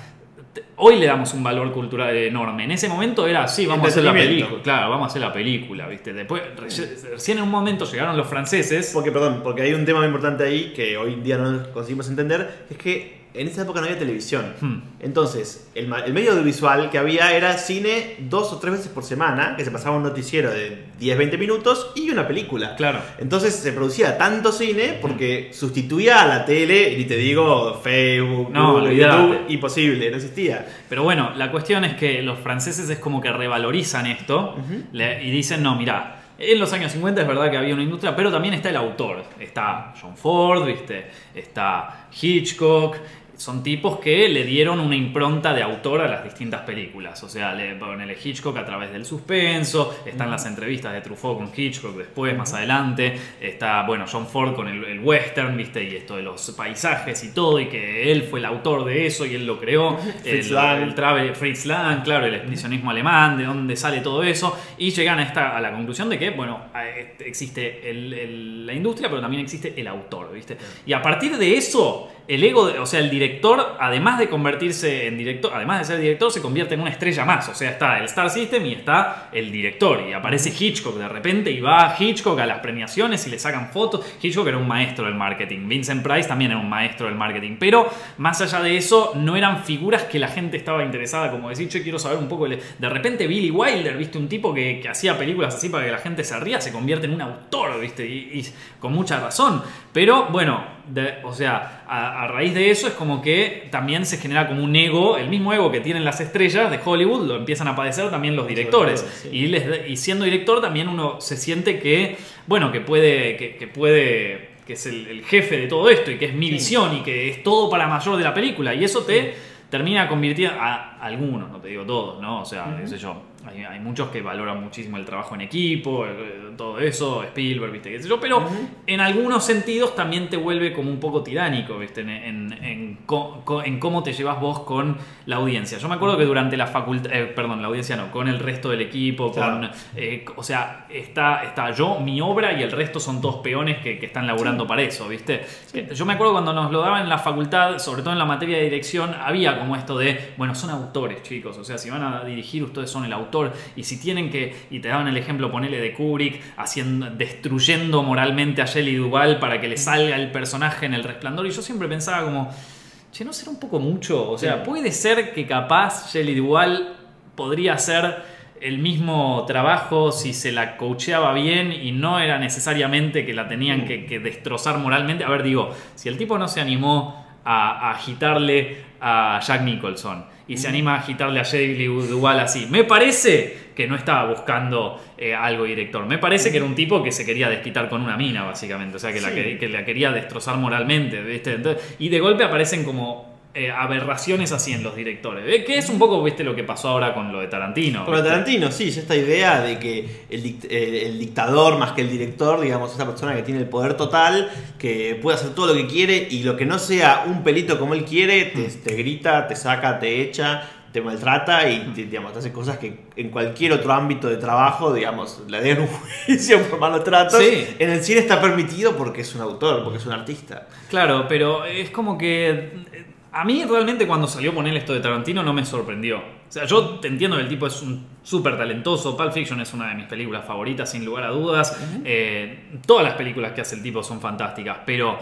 hoy le damos un valor cultural enorme. En ese momento era así, vamos a hacer la película. Claro, vamos a hacer la película, ¿viste? Después, recién en un momento llegaron los franceses. Porque, perdón, porque hay un tema muy importante ahí que hoy en día no conseguimos entender, es que en esa época no había televisión. Hmm. Entonces, el, medio audiovisual que había era cine dos o tres veces por semana, que se pasaba un noticiero de 10, 20 minutos y una película. Claro. Entonces se producía tanto cine porque hmm. sustituía a la tele, y te digo, Facebook, no, YouTube, imposible, no existía. Pero bueno, la cuestión es que los franceses es como que revalorizan esto y dicen, no, mira. En los años 50 es verdad que había una industria, pero también está el autor. Está John Ford, ¿viste? Está Hitchcock, son tipos que le dieron una impronta de autor a las distintas películas. O sea, le ponen el Hitchcock a través del suspenso, están las entrevistas de Truffaut con Hitchcock después, más adelante, está, bueno, John Ford con el, western, ¿viste? Y esto de los paisajes y todo, y que él fue el autor de eso y él lo creó. Fritz el, Lang. El Fritz Lang, claro, el expresionismo alemán, de dónde sale todo eso, y llegan a, esta, a la conclusión de que, bueno, este, existe la industria, pero también existe el autor, ¿viste? Y a partir de eso el ego, o sea, el director, además de convertirse en director, además de ser director, se convierte en una estrella más. O sea, está el Star System y está el director. Y aparece Hitchcock de repente y va Hitchcock a las premiaciones y le sacan fotos. Hitchcock era un maestro del marketing. Vincent Price también era un maestro del marketing. Pero más allá de eso, no eran figuras que la gente estaba interesada. Como decir, yo quiero saber un poco. De repente, Billy Wilder, viste, un tipo que, hacía películas así para que la gente se ría, se convierte en un autor, viste, y con mucha razón. Pero bueno, o sea, a, raíz de eso es como que también se genera como un ego, el mismo ego que tienen las estrellas de Hollywood, lo empiezan a padecer también los directores. y, y, siendo director también uno se siente que, bueno, que puede, que, puede, que es el, jefe de todo esto y que es mi visión y que es todo para mayor de la película. Y eso te termina convirtiendo a algunos, no te digo todos, ¿no? O sea, qué sé yo hay, muchos que valoran muchísimo el trabajo en equipo, eh, todo eso, Spielberg, ¿viste? ¿Qué sé yo? Pero en algunos sentidos también te vuelve como un poco tiránico, ¿viste? En, en, cómo te llevas vos con la audiencia. Yo me acuerdo que durante la facultad, eh, perdón, la audiencia no, con el resto del equipo, con, eh, o sea, está, está yo, mi obra y el resto son dos peones que, están laburando para eso, ¿viste? Yo me acuerdo cuando nos lo daban en la facultad, sobre todo en la materia de dirección, había como esto de, bueno, son autores, chicos, o sea, si van a dirigir, ustedes son el autor y si tienen que, y te daban el ejemplo, ponele de Kubrick, haciendo, destruyendo moralmente a Shelley Duvall para que le salga el personaje en el resplandor, y yo siempre pensaba como, che, ¿no será un poco mucho? O sea, puede ser que capaz Shelley Duvall podría hacer el mismo trabajo si se la coacheaba bien y no era necesariamente que la tenían que, destrozar moralmente. A ver, digo, si el tipo no se animó a, a agitarle a Jack Nicholson y se anima a agitarle a Shelley Duvall así. Me parece que no estaba buscando eh, algo director. Me parece que era un tipo que se quería desquitar con una mina, básicamente. O sea, que, la, que, la quería destrozar moralmente. y de golpe aparecen como eh, aberraciones así en los directores. ¿eh? Que es un poco, viste, lo que pasó ahora con lo de Tarantino. Con lo de Tarantino, sí, es esta idea de que eh, el, dictador más que el director, digamos, esa persona que tiene el poder total, que puede hacer todo lo que quiere y lo que no sea un pelito como él quiere, te, mm. te grita, te saca, te echa, te maltrata y te, digamos, te hace cosas que en cualquier otro ámbito de trabajo, digamos, le den un juicio por malos tratos. En el cine está permitido porque es un autor, porque es un artista. Claro, pero es como que A mí realmente cuando salió poner esto de Tarantino no me sorprendió. O sea, yo te entiendo que el tipo es un súper talentoso. Pulp Fiction es una de mis películas favoritas, sin lugar a dudas. Eh, todas las películas que hace el tipo son fantásticas, pero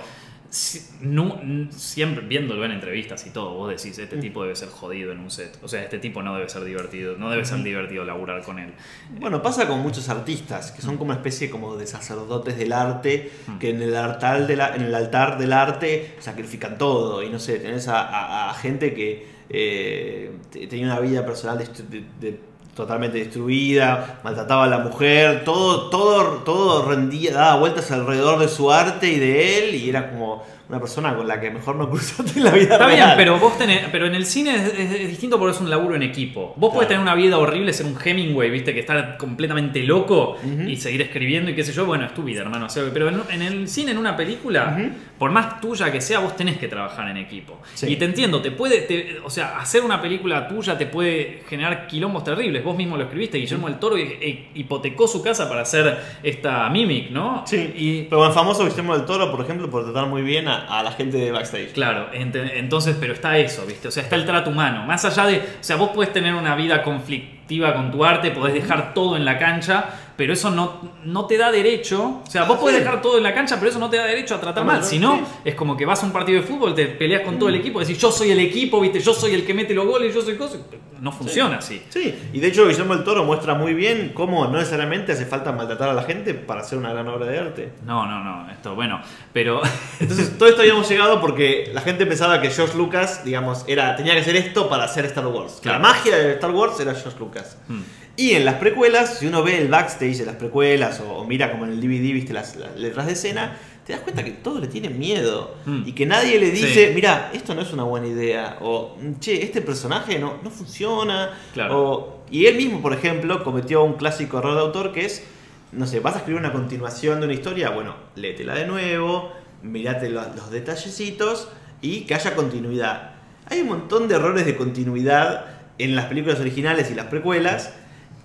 no- siempre viéndolo en entrevistas y todo, vos decís, este tipo debe ser jodido en un set. O sea, este tipo no debe ser divertido, no debe ser divertido laburar con él. Bueno, pasa con muchos artistas, que son como una especie como de sacerdotes del arte, que en el, altar de la- en el altar del arte sacrifican todo. Y no sé, tenés a, a- a gente que eh, te- tenía una vida personal de- de- totalmente destruida, maltrataba a la mujer, todo, todo, todo rendía, daba vueltas alrededor de su arte y de él, y era como una persona con la que mejor no cruzaste en la vida Está bien, pero vos tenés, pero en el cine es, es- es distinto porque es un laburo en equipo. Vos podés tener una vida horrible, ser un Hemingway, viste, que está completamente loco y seguir escribiendo y qué sé yo, bueno, es tu vida, hermano. O sea, pero en, en el cine, en una película. Por más tuya que sea, vos tenés que trabajar en equipo. Sí. Y te entiendo, te puede, te- o sea, hacer una película tuya te puede generar quilombos terribles. Vos mismo lo escribiste, Guillermo del Toro eh, hipotecó su casa para hacer esta Mimic, ¿no? Sí, Y, pero el famoso Guillermo del Toro, por ejemplo, por tratar muy bien a, a la gente de backstage. Claro, entonces, pero está eso, ¿viste? O sea, está el trato humano. Más allá de. O sea, vos podés tener una vida conflictiva con tu arte, podés dejar todo en la cancha, pero eso no, no te da derecho. O sea, vos podés dejar todo en la cancha, pero eso no te da derecho a tratar Ah, mal. Si no, es como que vas a un partido de fútbol, te peleas con todo el equipo, decís, yo soy el equipo, ¿viste? Yo soy el que mete los goles, yo soy cosa. No funciona así. Sí, y de hecho Guillermo del Toro muestra muy bien cómo no necesariamente hace falta maltratar a la gente para hacer una gran obra de arte. No, no, no, esto, bueno, pero. Entonces, todo esto habíamos llegado porque la gente pensaba que George Lucas, digamos, era, tenía que hacer esto para hacer Star Wars. Claro. La magia de Star Wars era George Lucas. Hmm. Y en las precuelas, si uno ve el backstage de las precuelas o, o mira como en el DVD, viste las, las letras de escena, te das cuenta que todos le tienen miedo. Mm. Y que nadie le dice, Sí. mira, esto no es una buena idea. O, che, este personaje no, no funciona. Claro. O- y él mismo, por ejemplo, cometió un clásico error de autor que es, no sé, vas a escribir una continuación de una historia, bueno, léetela de nuevo, mirate los, los detallecitos y que haya continuidad. Hay un montón de errores de continuidad en las películas originales y las precuelas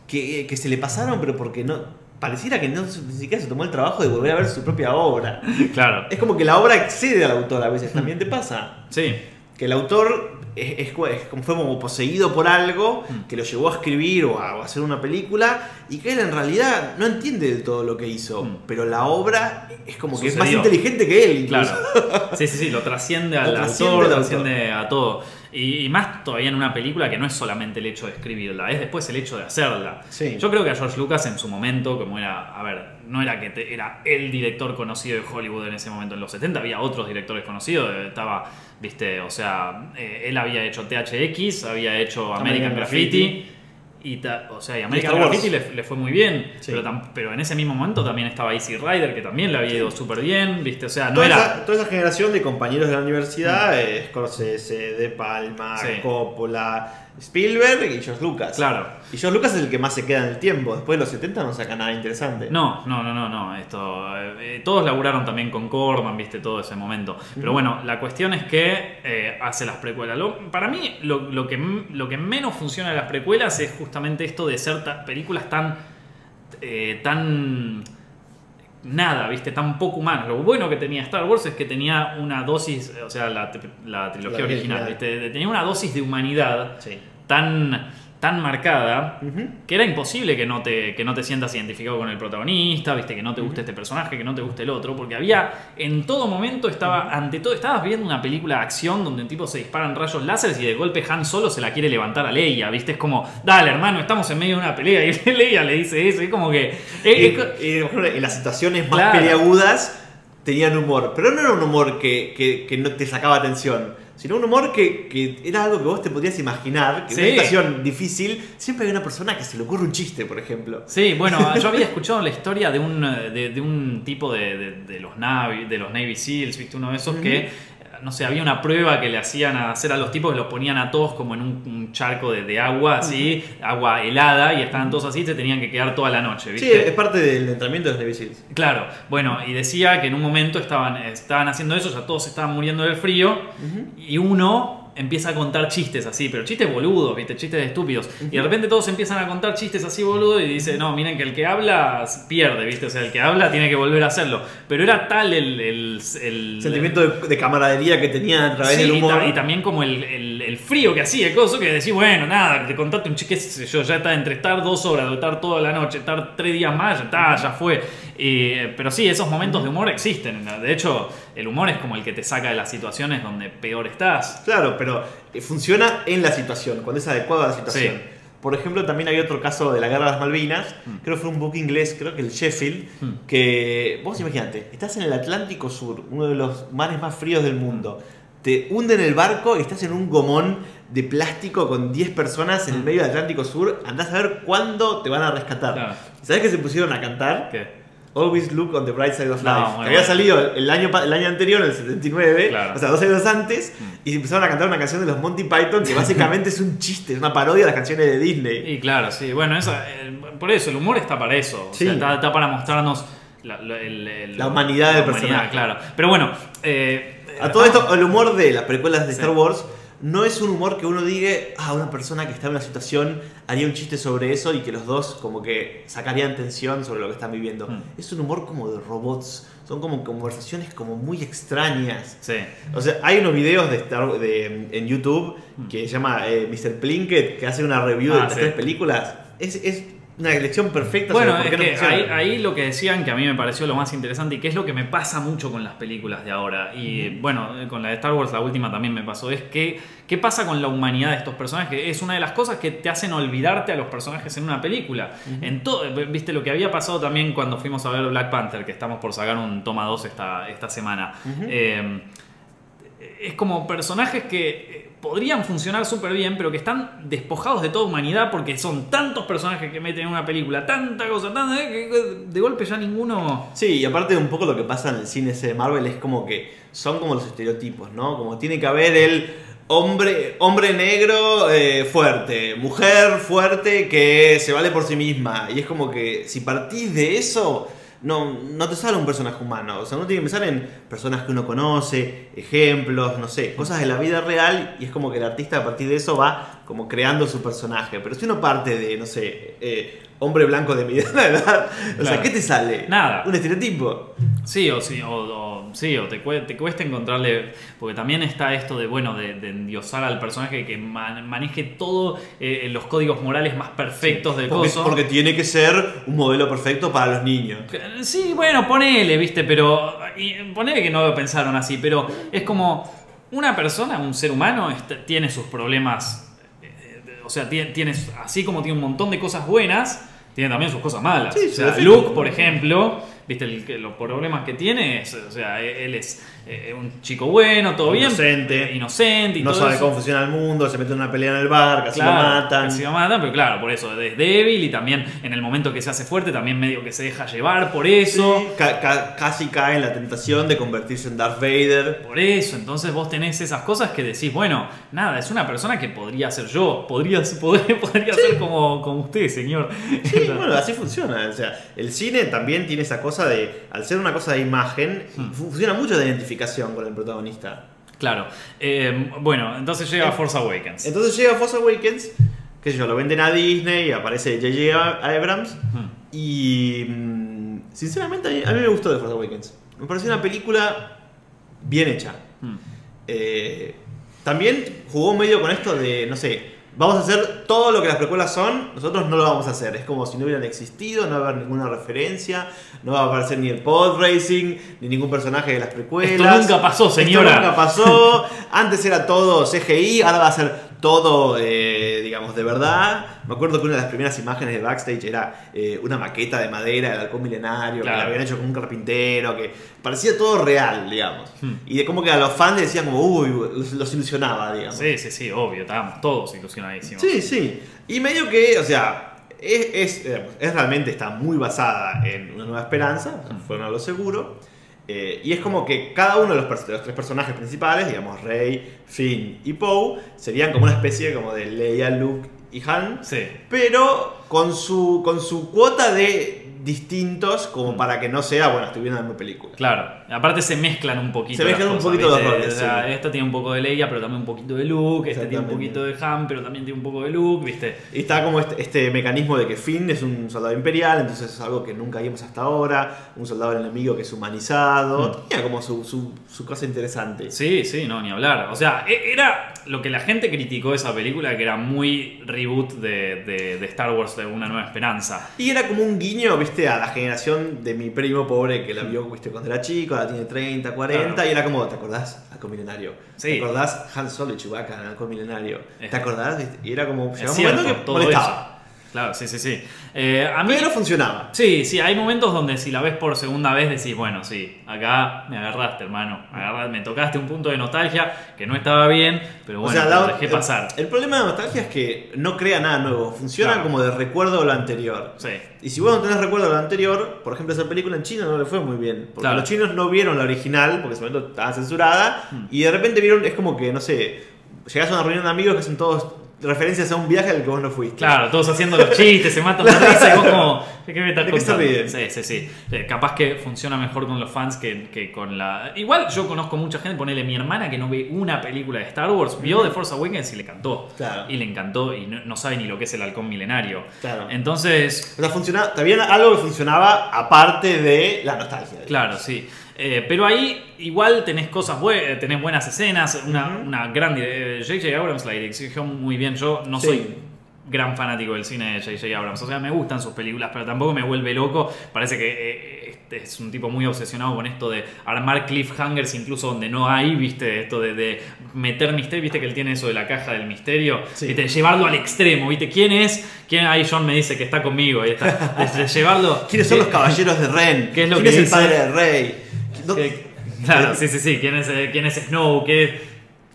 que, que se le pasaron, pero porque no. Pareciera que no, se- ni siquiera se tomó el trabajo de volver a ver su propia obra. Claro. Es como que la obra excede al autor a veces, también te pasa. Sí. Que el autor es, es co- es como fue como poseído por algo que lo llevó a escribir o a, hacer una película y que él en realidad no entiende del todo lo que hizo, Mm. pero la obra es como que es más inteligente que él. incluso. Claro. Sí, sí, sí, lo trasciende al Lo trasciende autor, lo trasciende a todo. Y, y más todavía en una película que no es solamente el hecho de escribirla, es después el hecho de hacerla. Sí. Yo creo que a George Lucas en su momento, como era, a ver, no era que te- era el director conocido de Hollywood en ese momento, en los 70 había otros directores conocidos, eh, estaba, viste, o sea, eh, él había hecho THX, había hecho American, American Graffiti. Graffiti. Y, ta- o sea, y American. Graffiti le, le fue muy bien, Sí. pero, tam- pero en ese mismo momento también estaba Easy Rider, que también le había ido súper bien, viste, o sea, no toda, era... esa, toda esa generación de compañeros de la universidad, eh, Scorsese, De Palma, Sí. Coppola, Spielberg y George Lucas. Claro. Y George Lucas es el que más se queda en el tiempo. Después de los 70 no saca nada interesante. No, no, no, no, no. Esto, eh, eh, todos laburaron también con Corman, viste, todo ese momento. Pero bueno, la cuestión es que eh, hace las precuelas. Lo- para mí, lo, lo que, lo que menos funciona de las precuelas es justamente esto de ser ta- películas tan. eh, tan. Nada, viste, tan poco humanas. Lo bueno que tenía Star Wars es que tenía una dosis, o sea, la, la trilogía La original, original. viste, tenía una dosis de humanidad Sí. tan, tan marcada que era imposible que no, te, que no te sientas identificado con el protagonista, viste, que no te guste este personaje, que no te guste el otro, porque había, en todo momento estaba, ante todo, estabas viendo una película de acción donde un tipo se disparan rayos láseres y de golpe Han solo se la quiere levantar a Leia, viste, es como, dale hermano, estamos en medio de una pelea y Leia le dice eso, es como que... es- Y, y, las situaciones más Claro. peleagudas tenían humor. Pero no era un humor que, que- que no te sacaba atención. Sino un humor que, que era algo que vos te podías imaginar. Que en Sí. una situación difícil siempre hay una persona que se le ocurre un chiste, por ejemplo. Sí, bueno, yo había escuchado la historia de un, eh, de, de un tipo de, de- de los Navy, de los Navy SEALs, viste, uno de esos que, no sé, había una prueba que le hacían hacer a los tipos que los ponían a todos como en un, un charco de, de agua, así, agua helada, y estaban todos así, se tenían que quedar toda la noche, Sí, es parte del entrenamiento de los Navy Seals. Claro, bueno, y decía que en un momento estaban, estaban haciendo eso, ya todos estaban muriendo del frío, y uno empieza a contar chistes así, pero chistes boludos, ¿viste? Chistes estúpidos. Y de repente todos empiezan a contar chistes así boludos y dice, no, miren que el que habla pierde, ¿viste? O sea, el que habla tiene que volver a hacerlo. Pero era tal el... el, el- Sentimiento de, de camaradería que tenía a través Sí, del y, humor. ta- y también como el, frío que hacía, el coso, que decís, bueno, nada, te contaste un chiste, yo, ya está entre estar dos horas, estar toda la noche, estar tres días más, ya está, ya fue. Eh, pero sí, esos momentos de humor existen. De hecho, el humor es como el que te saca de las situaciones donde peor estás. Claro, pero eh, funciona en la situación, cuando es adecuada a la situación. Sí. Por ejemplo, también hay otro caso de la Guerra de las Malvinas, Mm. creo que fue un book inglés, creo que el Sheffield, que vos imagínate, estás en el Atlántico Sur, uno de los mares más fríos del mundo, te hunden el barco y estás en un gomón de plástico con 10 personas en el medio del Atlántico Sur, andás a ver cuándo te van a rescatar. Mm. Claro. ¿Sabés que se pusieron a cantar? ¿Qué? Always Look on the Bright Side of Life. que había salido el año, el año anterior, en el 79, Claro. Mm. o sea, dos años antes, y empezaron a cantar una canción de los Monty Python que básicamente es un chiste, es una parodia de las canciones de Disney. Y claro, sí, bueno, esa- eh, por eso, el humor está para eso. O Sí. sea, está, está para mostrarnos la, la- el- La humanidad del personaje. claro. Pero bueno, eh, A todo esto, el humor de las precuelas de Sí. Star Wars no es un humor que uno diga, ah, una persona que está en una situación haría un chiste sobre eso y que los dos como que sacarían tensión sobre lo que están viviendo. Mm. Es un humor como de robots, son como conversaciones como muy extrañas. sí. O sea, hay unos videos de Star, de, en YouTube que se llama eh, Mr. Plinkett, que hace una review de Ah, las sí. tres películas. Es, es una lección perfecta Bueno, sobre por qué no ahí, ahí lo que decían que a mí me pareció lo más interesante y que es lo que me pasa mucho con las películas de ahora. Y bueno, con la de Star Wars, la última también me pasó. Es que, ¿qué pasa con la humanidad de estos personajes? Que es una de las cosas que te hacen olvidarte a los personajes en una película. En todo, viste lo que había pasado también cuando fuimos a ver Black Panther, que estamos por sacar un toma 2 esta, esta semana. Eh, es como personajes que podrían funcionar súper bien, pero que están despojados de toda humanidad porque son tantos personajes que meten en una película, tanta cosa, tanta, eh, que de golpe ya ninguno... Sí, y aparte un poco lo que pasa en el cine ese de Marvel es como que son como los estereotipos, ¿no? Como tiene que haber el hombre, hombre negro eh, fuerte, mujer fuerte que se vale por sí misma. Y es como que si partís de eso, no, no te sale un personaje humano. O sea, uno tiene que pensar en personas que uno conoce, ejemplos, no sé, cosas de la vida real. Y es como que el artista a partir de eso va como creando su personaje. Pero si uno parte de, no sé, eh, hombre blanco de mediana edad, o sea. ¿qué te sale? Nada. Un estereotipo. Sí, o sí, o, o- sí, o te, cue- te cuesta encontrarle. Porque también está esto de, bueno, de, de endiosar al personaje que man- maneje todo eh, los códigos morales más perfectos del Porque, coso. porque tiene que ser un modelo perfecto para los niños. Sí, bueno, ponele, viste, pero. y ponele que no lo pensaron así, pero es como. Una persona, un ser humano, tiene sus problemas. eh, O sea, tiene, tiene- así como tiene un montón de cosas buenas, tiene también sus cosas malas. Sí, o sea. Luke, por ejemplo, viste, el los problemas que tiene, es, o sea, él es eh, un chico bueno, todo bien. Inocente. eh, Inocente y No todo sabe eso. cómo funciona el mundo, se mete en una pelea en el bar, casi lo matan. Casi lo matan, pero claro, por eso es débil y también en el momento que se hace fuerte, también medio que se deja llevar por eso. Sí, ca- ca- casi cae en la tentación de convertirse en Darth Vader. Por eso, entonces vos tenés esas cosas que decís, bueno, nada, es una persona que podría ser yo, podría, podría, podría ser como, como usted, señor. Sí, bueno, así funciona. O sea, el cine también tiene esa cosa de, al ser una cosa de imagen, Hmm. funciona mucho de identificación con el protagonista. Claro, eh, bueno, entonces llega Force Awakens. Entonces llega Force Awakens, qué sé yo, lo venden a Disney y aparece J.J. Abrams. Hmm. Y sinceramente a mí, me gustó de Force Awakens. Me pareció una película bien hecha. Hmm. Eh, también jugó medio con esto de, no sé, vamos a hacer todo lo que las precuelas son, nosotros no lo vamos a hacer. Es como si no hubieran existido, no va a haber ninguna referencia, no va a aparecer ni el pod racing, ni ningún personaje de las precuelas. Esto nunca pasó, señora. Esto nunca pasó. Antes era todo CGI, ahora va a ser todo, eh, digamos, de verdad. Me acuerdo que una de las primeras imágenes de backstage era eh, una maqueta de madera del halcón milenario, que la habían hecho con un carpintero, que parecía todo real, digamos. Hmm. Y de como que a los fans les decían como, uy, los, los ilusionaba, digamos. Sí, sí, sí, obvio, estábamos todos ilusionadísimos. Sí, sí. Y medio que, o sea, es, es, es realmente está muy basada en una nueva esperanza, sea, fueron a lo seguro. Eh, y es como que cada uno de los, de los tres personajes principales, digamos Rey, Finn y Poe, serían como una especie como de Leia, Luke y Han, Sí. pero con su, con su cuota de distintos como para que no sea, bueno, estoy viendo la misma película. Claro, aparte se mezclan un poquito. Se mezclan un cosas, poquito los roles, O sea, sí. Esta tiene un poco de Leia, pero también un poquito de Luke. Este tiene un poquito de Han, pero también tiene un poco de Luke, ¿viste? Y está como este, este mecanismo de que Finn es un soldado imperial, entonces es algo que nunca vimos hasta ahora, un soldado enemigo que es humanizado, tenía como su, su- su cosa interesante. Sí, sí, no, ni hablar. O sea, e- era lo que la gente criticó de esa película, que era muy reboot de, de- de Star Wars de Una Nueva Esperanza. Y era como un guiño, viste, a la generación de mi primo pobre que la vio, viste, cuando era chico, ahora tiene 30, 40, Claro. y era como, ¿te acordás? Halcón Milenario. Sí. ¿Te acordás Han Solo y Chewbacca en Halcón Milenario? ¿Te acordás? ¿Viste? Y era como, llegaba un momento que molestaba. eso. Claro, sí, sí, sí. Eh, a mí Pero funcionaba. Sí, sí, hay momentos donde si la ves por segunda vez decís, bueno, sí, acá me agarraste, hermano. Me, agarraste, me tocaste un punto de nostalgia que no estaba bien, pero bueno, o sea, la- dejé pasar. El, problema de nostalgia es que no crea nada nuevo, funciona Claro. como de recuerdo de lo anterior. Sí. Y si vos no tenés recuerdo de lo anterior, por ejemplo, esa película en China no le fue muy bien. Porque Claro. los chinos no vieron la original, porque en ese momento estaba censurada, Mm. y de repente vieron, es como que, no sé, llegás a una reunión de amigos que hacen todos referencias a un viaje al que vos no fuiste. Claro, todos haciendo los chistes, se matan la risa y vos como, ¿de qué me estás ¿De qué se contando? Sí, sí, sí. Eh, Capaz que funciona mejor con los fans que, que con la... Igual yo conozco mucha gente, ponele mi hermana que no ve una película de Star Wars, vio The Force Awakens y le encantó. Claro. Y le encantó y no, no sabe ni lo que es el halcón milenario. Claro. Entonces, O sea, también algo que funcionaba aparte de la nostalgia. Claro, sí. Eh, pero ahí igual tenés cosas buenas, tenés buenas escenas, una, Ujú. una gran. J.J. Abrams la dirigió muy bien. Yo no Sí. soy gran fanático del cine de J.J. Abrams. O sea, me gustan sus películas, pero tampoco me vuelve loco. Parece que eh, este es un tipo muy obsesionado con esto de armar cliffhangers incluso donde no hay, viste, esto de, de meter misterio, viste que él tiene eso de la caja del misterio, Sí. ¿viste? llevarlo al extremo, viste, ¿quién es? ¿Quién? Ahí John me dice que está conmigo, ahí está. Llevarlo... ¿Quiénes son los caballeros de Ren? ¿Qué es lo ¿Quién que es el padre de Rey? Claro, sí, sí, sí. ¿Quién es, eh, quién es Snow? ¿Qué,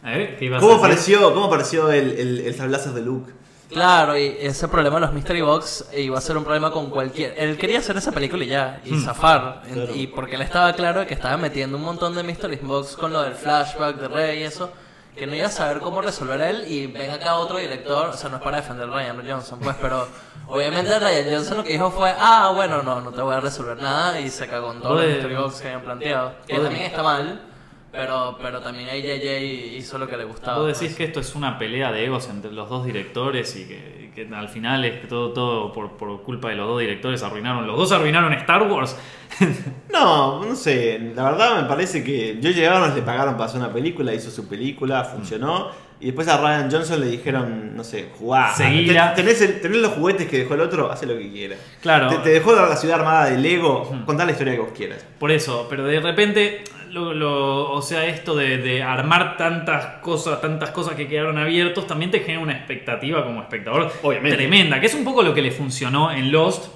a ver, ¿qué ibas a ¿Cómo decir? apareció, cómo apareció el, el, láser de Luke? Claro, y ese problema de los Mystery Box iba a ser un problema con cualquier. Él quería hacer esa película y ya, y zafar. En- Claro. Y porque él estaba claro que estaba metiendo un montón de Mystery Box con lo del flashback de Rey y eso, que no iba a saber cómo resolver él. Y ven acá otro director, o sea, no es para defender a Ryan Johnson, pues, pero obviamente Ryan Johnson lo que dijo fue: Ah, bueno, no, no te voy a resolver nada. Y se cagó en todos los Joder. Mystery Box que habían planteado. Que también está mal, pero, pero también ahí JJ hizo lo que le gustaba. Vos decís que esto es una pelea de egos entre los dos directores y que, que al final es que todo, todo por, por culpa de los dos directores arruinaron. Los dos arruinaron Star Wars. No, no sé, la verdad me parece que yo llegaron, le pagaron para hacer una película, hizo su película, funcionó, y después a Ryan Johnson le dijeron, no sé, jugá, Seguila. Ten- tenés, el- tenés los juguetes que dejó el otro, hace lo que quieras. Claro. Te, te dejó la ciudad armada de Lego, contá la historia que vos quieras. Por eso, pero de repente, lo, lo- o sea, esto de, de armar tantas cosas, tantas cosas que quedaron abiertos, también te genera una expectativa como espectador Obviamente. tremenda, que es un poco lo que le funcionó en Lost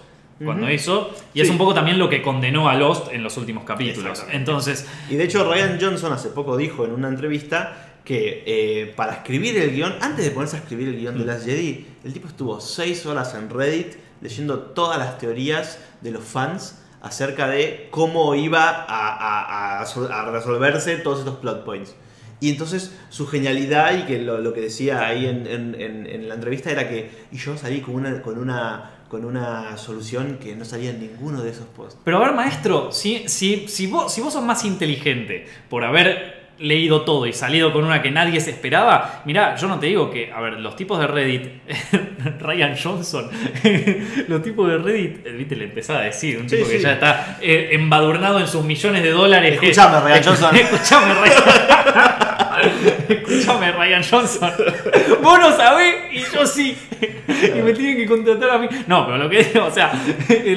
cuando hizo, y es un poco también lo que condenó a Lost en los últimos capítulos. Entonces, Y de hecho Ryan Johnson hace poco dijo en una entrevista que eh, para escribir el guion, antes de ponerse a escribir el guion de las Jedi, el tipo estuvo 6 horas en Reddit leyendo todas las teorías de los fans acerca de cómo iba a, a- a sol- a resolverse todos estos plot points. Y entonces su genialidad y que lo, lo que decía ahí en, en- en- en la entrevista era que y yo salí con una, con una, con una solución que no salía en ninguno de esos posts. Pero a ver, maestro, si, si, si, vos, si vos sos más inteligente por haber leído todo y salido con una que nadie se esperaba, mirá, yo no te digo que, a ver, los tipos de Reddit, Ryan Johnson, los tipos de Reddit, eh, viste, le empezaba a decir, un Sí, tipo que sí. ya está eh, embadurnado en sus millones de dólares. que- Escuchame, Ryan Johnson. Escuchame, Ryan. Escuchame, Ryan Johnson. Vos no sabés y yo sí. Y me tienen que contratar a mí. No, pero lo que digo, o sea,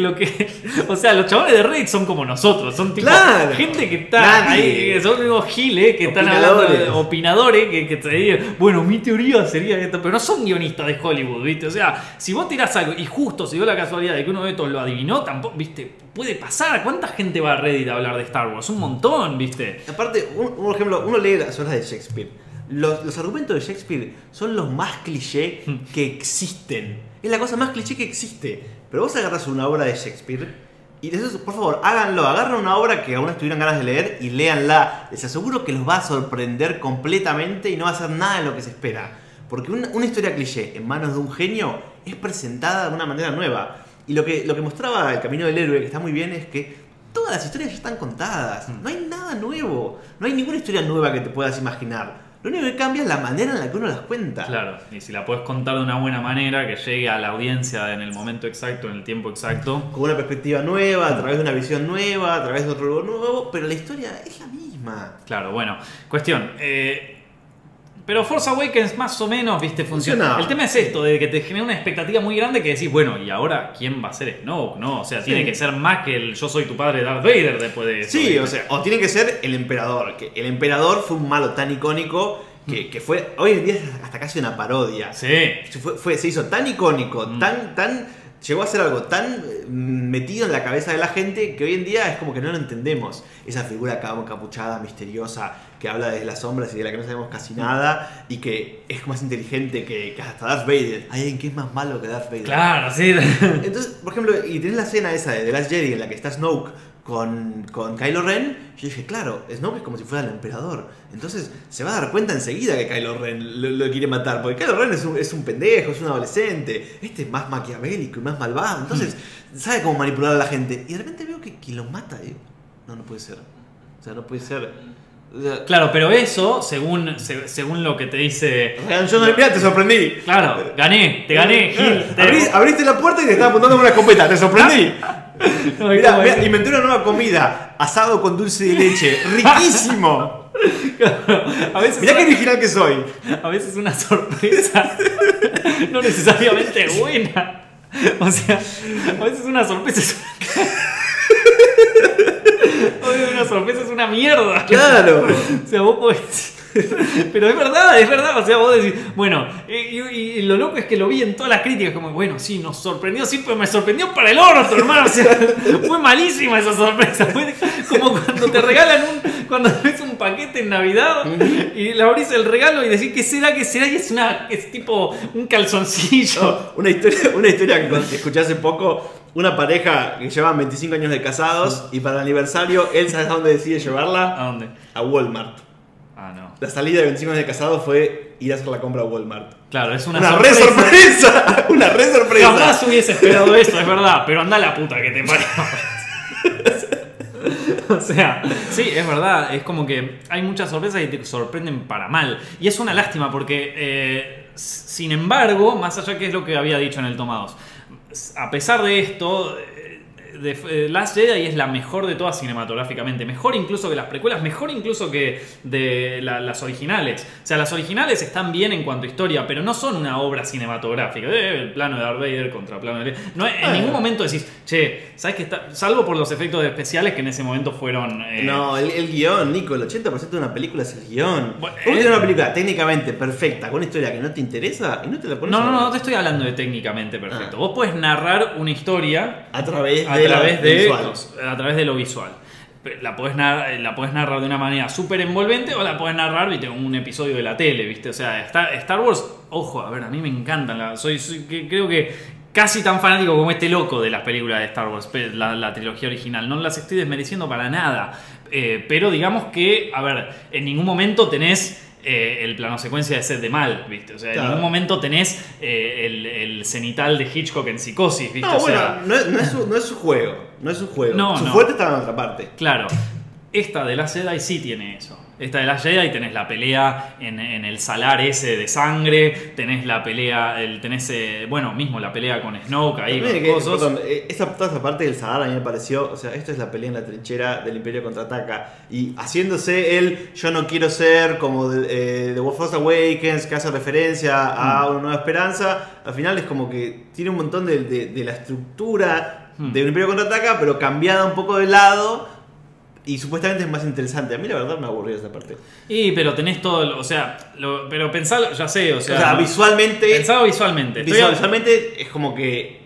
lo que, o sea, los chavales de Reddit son como nosotros, son tipo Claro. gente que está Nadie. ahí, son unos giles que están hablando de Opinadores. que, que te digan, bueno, mi teoría sería esto, pero no son guionistas de Hollywood, ¿viste? O sea, si vos tirás algo y justo se dio la casualidad de que uno de estos lo adivinó, tampoco, ¿viste? Puede pasar. ¿Cuánta gente va a Reddit a hablar de Star Wars? Un montón, ¿viste? Aparte, un, un ejemplo, uno lee las obras de Shakespeare. Los, argumentos de Shakespeare son los más cliché que existen. Es la cosa más cliché que existe. Pero vos agarras una obra de Shakespeare y por favor, háganlo. Agarran una obra que aún estuvieran ganas de leer y léanla. Les aseguro que los va a sorprender completamente y no va a ser nada de lo que se espera. Porque una, una historia cliché en manos de un genio es presentada de una manera nueva. Y lo que, lo que mostraba el camino del héroe, que está muy bien, es que todas las historias ya están contadas. No hay nada nuevo. No hay ninguna historia nueva que te puedas imaginar. Lo único que cambia es la manera en la que uno las cuenta. Claro, y si la puedes contar de una buena manera, que llegue a la audiencia en el momento exacto, en el tiempo exacto. Con una perspectiva nueva, a través de una visión nueva, a través de otro lugar nuevo, pero la historia es la misma. Claro, bueno, cuestión. eh, pero Force Awakens más o menos, viste, funciona. Funciona. El tema es esto, de que te genera una expectativa muy grande que decís, bueno, ¿y ahora quién va a ser Snoke? ¿No? O sea, tiene Sí. que ser más que el yo soy tu padre Darth Vader después de eso. Sí, ¿viste? o sea, o tiene que ser el emperador. Que el emperador fue un malo tan icónico que, que fue. Hoy en día es hasta casi una parodia. Sí. Se, fue- fue- se hizo tan icónico, Mm. tan, tan. Llegó a ser algo tan eh, metido en la cabeza de la gente que hoy en día es como que no lo entendemos. Esa figura capuchada, misteriosa, que habla desde las sombras y de la que no sabemos casi nada, y que es más inteligente que, que hasta Darth Vader. Hay alguien que es más malo que Darth Vader. Claro, sí. Entonces, por ejemplo, y tenés la escena esa de The Last Jedi en la que está Snoke con, con Kylo Ren. Yo dije, claro, Snoke es como si fuera el emperador. Entonces se va a dar cuenta enseguida que Kylo Ren lo, lo quiere matar. Porque Kylo Ren es un, es un pendejo, es un adolescente. Este es más maquiavélico y más malvado. Entonces sabe cómo manipular a la gente. Y de repente veo que quien lo mata, digo, no, no puede ser. O sea, no puede ser. O sea, Claro, pero eso, según, se- según lo que te dice. yo no mirá, te sorprendí. Claro, gané, te gané, Gil. te- abriste la puerta y te estaba apuntando con una escopeta, te sorprendí. No, Mirá, inventé una nueva comida, asado con dulce de leche, riquísimo. a veces Mirá qué original que soy. a veces una sorpresa no necesariamente buena. O sea, a veces una sorpresa es una... Sorpresa es una mierda. Claro. O sea, vos podés... Pero es verdad, es verdad. O sea, vos decís, bueno, y, y- y lo loco es que lo vi en todas las críticas, como, bueno, sí, nos sorprendió, sí, pero me sorprendió para el orto, hermano. O sea, fue malísima esa sorpresa. Fue como cuando te regalan un, cuando ves un paquete en Navidad y le abrís el regalo y decís, ¿qué será? ¿Qué será? Y es una, es tipo un calzoncillo. Una historia, una historia que escuché hace poco. Una pareja que llevaban 25 años de casados y para el aniversario él sabe a dónde decide llevarla. ¿A dónde? A Walmart. Ah, no. La salida de 25 años de casados fue ir a hacer la compra a Walmart. Claro, es una, Una, re sorpresa. Una re sorpresa. Jamás hubiese esperado eso, es verdad, pero anda la puta que te parió. O sea, sí, es verdad, es como que hay muchas sorpresas y te sorprenden para mal. Y es una lástima porque, eh, sin embargo, más allá que es lo que había dicho en el Toma 2, a pesar de esto, de, eh, Last Jedi es la mejor de todas cinematográficamente. Mejor incluso que las precuelas, mejor incluso que de la- las originales. O sea, las originales están bien en cuanto a historia, pero no son una obra cinematográfica. Eh, el plano de Darth Vader contra plano de... No, en ningún momento decís, che, ¿sabes qué está? Salvo por los efectos especiales que en ese momento fueron... eh, No, el, el guion, Nico, el 80% de una película es el guion. Bueno, eh. una película técnicamente perfecta, con una historia que no te interesa y no te la pones No, a no, no, no te estoy hablando de técnicamente perfecto. Ah. Vos puedes narrar una historia A través a de través de visual. a través de lo visual. La podés, narrar, la podés narrar de una manera súper envolvente o la podés narrar, viste, un episodio de la tele, viste. O sea, Star, Wars, ojo, a ver, a mí me encantan. la- soy, creo que casi tan fanático como este loco de las películas de Star Wars, la trilogía original. No las estoy desmereciendo para nada. Eh, pero digamos que, a ver, en ningún momento tenés eh, el plano secuencia de set de mal, ¿viste? O sea, en ningún momento tenés eh, el, el cenital de Hitchcock en psicosis, ¿viste? No, o sea, bueno, no es, no es su, no es su juego. No es su juego. No, su fuerte estaba en otra parte. Claro, esta de la Jedi sí tiene eso. Esta de la Jedi tenés la pelea en, en el salar ese de sangre, tenés la pelea, el, tenés, eh, bueno, mismo la pelea con Snoke ahí, con que- perdón, eh, esa, toda esa parte del Sadar a mí me pareció, o sea, esto es la pelea en la trinchera del Imperio contraataca y haciéndose él, yo no quiero ser como de, eh, The Force Awakens que hace referencia a Mm. una nueva esperanza, al final es como que tiene un montón de, de- de la estructura Mm. de un Imperio contraataca, pero cambiada un poco de lado y supuestamente es más interesante. A mí la verdad me aburrió esa parte. Y pero tenés todo, o sea, lo- pero pensalo, ya sé, o O sea, sea, no- visualmente... pensalo visualmente. Visual- visualmente es como que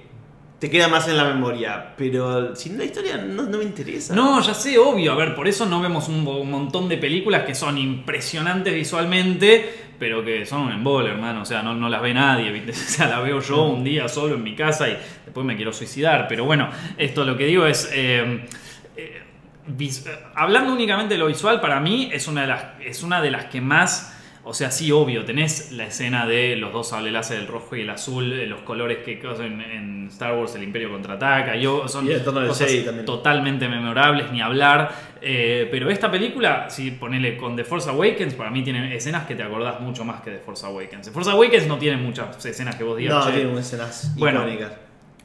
te queda más en la memoria, pero sin la historia no, no me interesa. No, ya sé, obvio. A ver, por eso no vemos un, un montón de películas que son impresionantes visualmente, pero que son un embole, hermano. O sea, no, no las ve nadie, ¿viste? O sea, la veo yo un día solo en mi casa y después me quiero suicidar. Pero bueno, esto lo que digo es. eh, eh, hablando únicamente de lo visual, para mí es una de las, es una de las que más O sea, sí, obvio, tenés la escena de los dos sable láser, el rojo y el azul, eh, los colores que causan en Star Wars, el Imperio contraataca, yo, son Y el tono del cosas Jedi también. totalmente memorables, ni hablar. Eh, pero esta película, si ponele con The Force Awakens, para mí tiene escenas que te acordás mucho más que The Force Awakens. The Force Awakens no tiene muchas escenas que vos digas. No, "Che, tiene escenas Bueno. icónicas.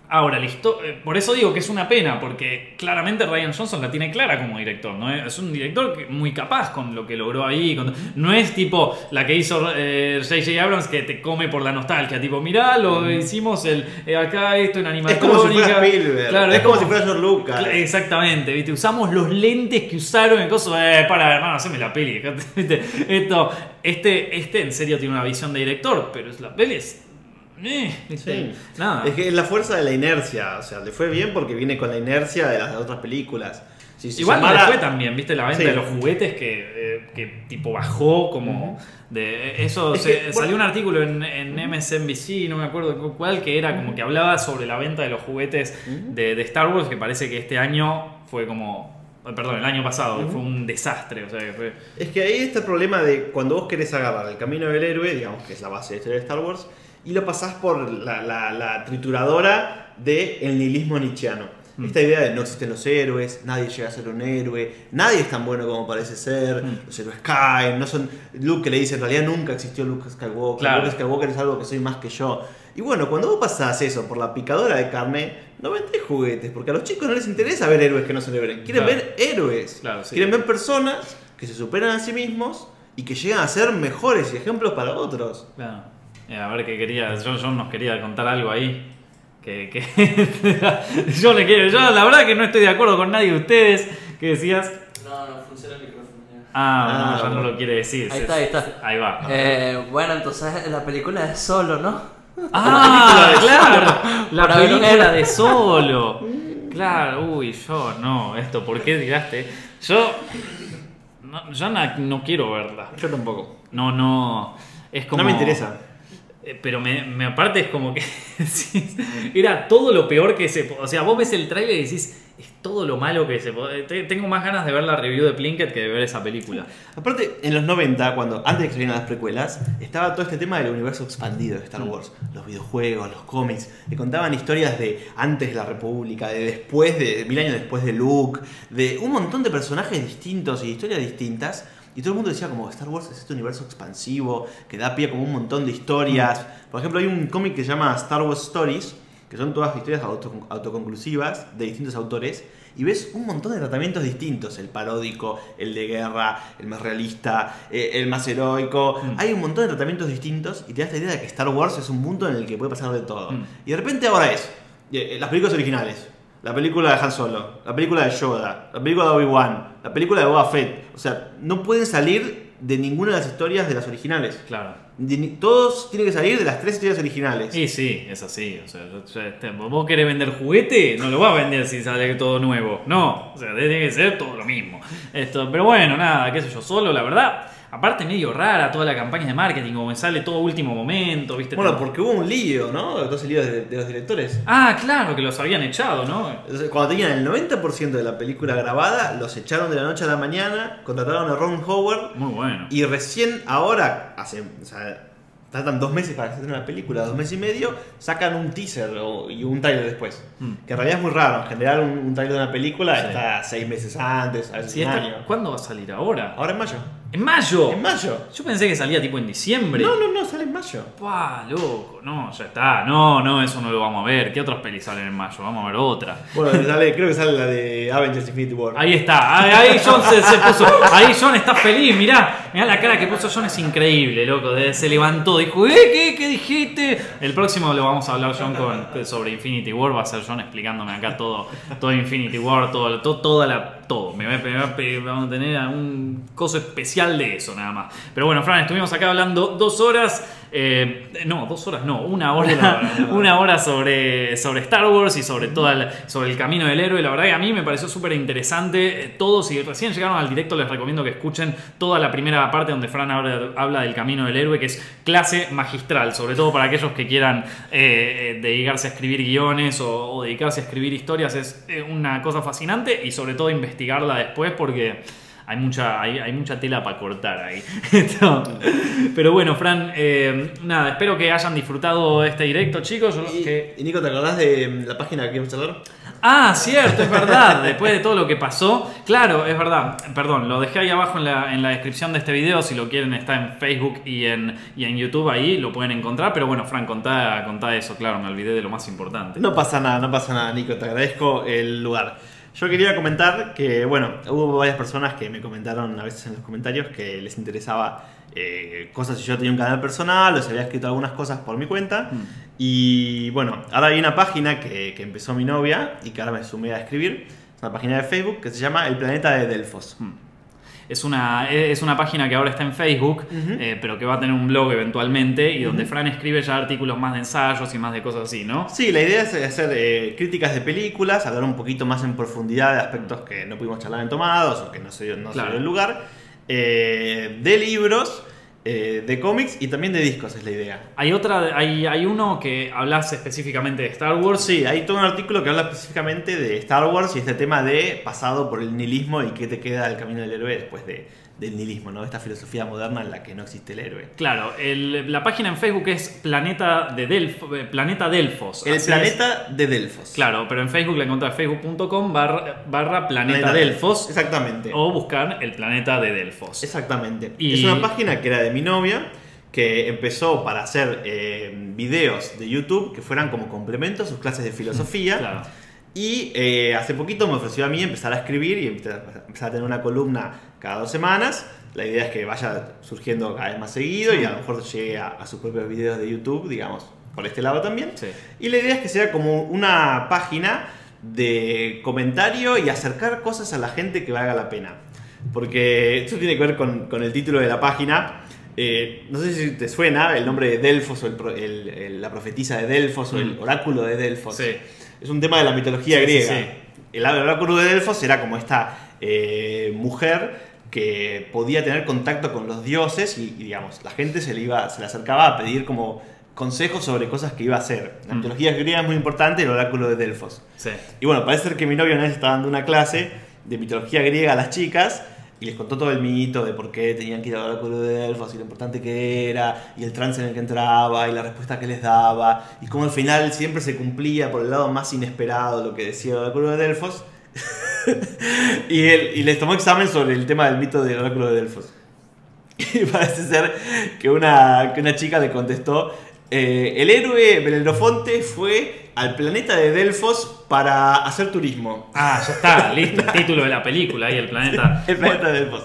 Ahora, la histo- eh, por eso digo que es una pena, porque claramente Ryan Johnson la tiene clara como director, ¿no? Es un director muy capaz con lo que logró ahí. con- no es tipo la que hizo eh, J.J. Abrams que te come por la nostalgia, tipo, mirá, lo hicimos el, eh, acá esto en Es animatrónica. como si fuera Spielberg. Claro, es, como, si fuera George Lucas. Exactamente, ¿viste? Usamos los lentes que usaron en cosas. Eh, para, hermano, haceme la peli. ¿viste? Esto, este, este en serio tiene una visión de director, pero es la peli es. Eh, ¿viste? Sí. Nada. Es que es la fuerza de la inercia. O sea, le fue bien porque viene con la inercia de las otras películas. Si Igual no llamara- le fue también, ¿viste? La venta Sí. de los juguetes que, eh, que tipo bajó como... De, eso Es se- que, bueno- salió un artículo en, en MSNBC, no me acuerdo cu- cuál, que era como que hablaba sobre la venta de los juguetes de, de Star Wars, que parece que este año fue como... eh, Perdón, el año pasado, que fue un desastre, o sea, que fue... Es que ahí está el problema de cuando vos querés agarrar el camino del héroe, digamos que es la base de la historia de Star Wars, y lo pasás por la, la- la trituradora del nihilismo nietzscheano. Mm. Esta idea de no existen los héroes, nadie llega a ser un héroe, nadie es tan bueno como parece ser, Mm. los héroes caen, no son Luke que le dice en realidad nunca existió Luke Skywalker, Claro. Luke Skywalker es algo que soy más que yo. Y bueno, cuando vos pasás eso por la picadora de carne, no vendés juguetes, porque a los chicos no les interesa ver héroes que no celebren, quieren Claro. ver héroes. Claro, sí. Quieren ver personas que se superan a sí mismos y que llegan a ser mejores y ejemplos para otros. Claro. Eh, a ver qué quería, John, John nos quería contar algo ahí. Que, que yo le quiero, yo la verdad que no estoy de acuerdo con nadie de ustedes. que decías? No, no funciona el micrófono. Ah, Ah, no, ya no bueno. lo quiere decir. Ahí está, ahí está. Ahí va. Eh, bueno, entonces la película es solo, ¿no? Ah, claro. La Para película de solo. Claro, uy, yo no, esto, ¿por qué tiraste? Yo. No, yo na- no quiero verla. Yo tampoco. No, no. Es como. No me interesa. Eh, Pero me, me aparte es como que era todo lo peor que se O sea, vos ves el trailer y decís, es todo lo malo que se puede. Tengo más ganas de ver la review de Plinkett que de ver esa película. Aparte, en los 90, cuando antes de que salieran las precuelas, estaba todo este tema del universo expandido de Star Mm. Wars. Los videojuegos, los cómics, que contaban historias de antes de la República, de después de, mil años después de Luke, de un montón de personajes distintos y historias distintas. Y todo el mundo decía como Star Wars es este universo expansivo, que da pie como un montón de historias. Por ejemplo, hay un cómic que se llama Star Wars Stories, que son todas historias auto- autoconclusivas de distintos autores. Y ves un montón de tratamientos distintos, el paródico, el de guerra, el más realista, eh, el más heroico. Mm. Hay un montón de tratamientos distintos y te das la idea de que Star Wars es un mundo en el que puede pasar de todo. Mm. Y de repente ahora es eh, las películas originales, la película de Han Solo, la película de Yoda, la película de Obi-Wan, la película de Boba Fett. O sea, no pueden salir de ninguna de las historias de las originales. Claro. De todos tienen que salir de las tres historias originales. Y sí, es así. O sea, este, vos querés vender juguete, no lo vas a vender si sale todo nuevo. No, o sea, tiene que ser todo lo mismo. Esto, pero bueno, nada, qué sé yo, solo, la verdad. Aparte, medio rara toda la campaña de marketing, como me sale todo último momento, ¿viste? Bueno, porque hubo un lío, ¿no? Todo ese lío de, de los directores. Ah, claro, que los habían echado, ¿no? Entonces, Cuando tenían el 90% de la película grabada, los echaron de la noche a la mañana, contrataron a Ron Howard Muy bueno. y recién ahora, hace, o sea, tratan dos meses para hacer una película, dos meses y medio, sacan un teaser o- y un trailer después. Mm. Que en realidad es muy raro, en general un, un trailer de una película Sí. está seis meses antes, a veces un esta- año. ¿Cuándo va a salir ahora? Ahora en mayo. ¡En mayo! En mayo. Yo pensé que salía tipo en diciembre. No, no, no, sale en mayo. Pah, loco, no, ya está. No, no, eso no lo vamos a ver. ¿Qué otras pelis salen en mayo? Vamos a ver otra. Bueno, sale- creo que sale la de Avengers Infinity War. Ahí está, ahí, ahí John se, se puso. Ahí John está feliz, mirá. Mirá la cara que puso John, es increíble, loco. Se levantó, dijo, ¿eh? ¿Qué? ¿Qué dijiste? El próximo lo vamos a hablar, John, con, sobre Infinity War. Va a ser John explicándome acá todo, todo Infinity War, todo, todo, toda la. Todo. Me va, a- me a a tener un coso especial de eso, nada más. Pero bueno, Fran, estuvimos acá hablando dos horas. Eh, no, dos horas no, una hora, Una hora, una hora. una hora sobre, sobre Star Wars y sobre, toda el, sobre el camino del héroe. La verdad que a mí me pareció súper interesante. Eh, Todos, si recién llegaron al directo, les recomiendo que escuchen toda la primera parte donde Fran habla, habla del camino del héroe, que es clase magistral, sobre todo para aquellos que quieran eh, dedicarse a escribir guiones o, o dedicarse a escribir historias. Es una cosa fascinante y sobre todo investigarla después porque... hay mucha, hay, hay mucha tela para cortar ahí. Pero bueno, Fran, eh, nada, espero que hayan disfrutado este directo, chicos. Y, que- y Nico, ¿te acordás de la página que queremos charlar? Ah, cierto, es verdad. Después de todo lo que pasó, claro, es verdad. Perdón, lo dejé ahí abajo en la, en la descripción de este video. Si lo quieren, está en Facebook y en, y en YouTube. Ahí lo pueden encontrar. Pero bueno, Fran, contá, contá eso. Claro, me olvidé de lo más importante. No pasa nada, no pasa nada, Nico, te agradezco el lugar. Yo quería comentar que, bueno, hubo varias personas que me comentaron a veces en los comentarios que les interesaba eh, cosas si yo tenía un canal personal o si había escrito algunas cosas por mi cuenta. Mm. Y bueno, ahora hay una página que, que empezó mi novia y que ahora me sumé a escribir. Es una página de Facebook que se llama El Planeta de Delfos. Es una, es una página que ahora está en Facebook, eh, pero que va a tener un blog eventualmente. Y donde Fran escribe ya artículos más de ensayos y más de cosas así, ¿no? Sí, la idea es hacer eh, críticas de películas, hablar un poquito más en profundidad de aspectos que no pudimos charlar en Tomados o que no se dio, no se Claro. dio el lugar, eh, de libros, eh, de cómics y también de discos es la idea. Hay otra, hay, hay uno que hablas específicamente de Star Wars. Sí, hay todo un artículo que habla específicamente de Star Wars y este tema de pasado por el nihilismo y qué te queda del camino del héroe después de, del nihilismo, ¿no? Esta filosofía moderna en la que no existe el héroe. Claro, el- la página en Facebook es Planeta de Delfos, Planeta Delfos. El planeta de Delfos. Claro, pero en Facebook la encontrás facebook.com barra, barra Planeta Planeta Delfos Exactamente. o buscar el planeta de Delfos. Exactamente. Y- Es una página que era de mi novia, que empezó para hacer eh, videos de YouTube que fueran como complemento a sus clases de filosofía. Claro. Y eh, hace poquito me ofreció a mí empezar a escribir y empezar a tener una columna cada dos semanas. La idea es que vaya surgiendo cada vez más seguido y a lo mejor llegue a, a sus propios videos de YouTube, digamos, por este lado también. Sí. Y la idea es que sea como una página de comentario y acercar cosas a la gente que valga la pena. Porque esto tiene que ver con, con el título de la página. Eh, no sé si te suena el nombre de Delfos o el el- el- la profetisa de Delfos o el Mm. oráculo de Delfos. Sí. Es un tema de la mitología Sí, griega. sí. El oráculo de Delfos era como esta eh, mujer que podía tener contacto con los dioses y, y, digamos, la gente se le, iba, se le acercaba a pedir como consejos sobre cosas que iba a hacer. La Mm. mitología griega es muy importante, el oráculo de Delfos. Sí. Y bueno, parece ser que mi novio una vez estaba dando una clase de mitología griega a las chicas y les contó todo el mito de por qué tenían que ir al oráculo de Delfos y lo importante que era y el trance en el que entraba y la respuesta que les daba y cómo al final siempre se cumplía por el lado más inesperado lo que decía el oráculo de Delfos. y, él, y les tomó examen sobre el tema del mito del oráculo de Delfos. Y parece ser que una, que una chica le contestó, eh, el héroe Belerofonte fue al planeta de Delfos para hacer turismo. Ah, ya está, listo. El título de la película ahí, el planeta. El planeta de Delfos.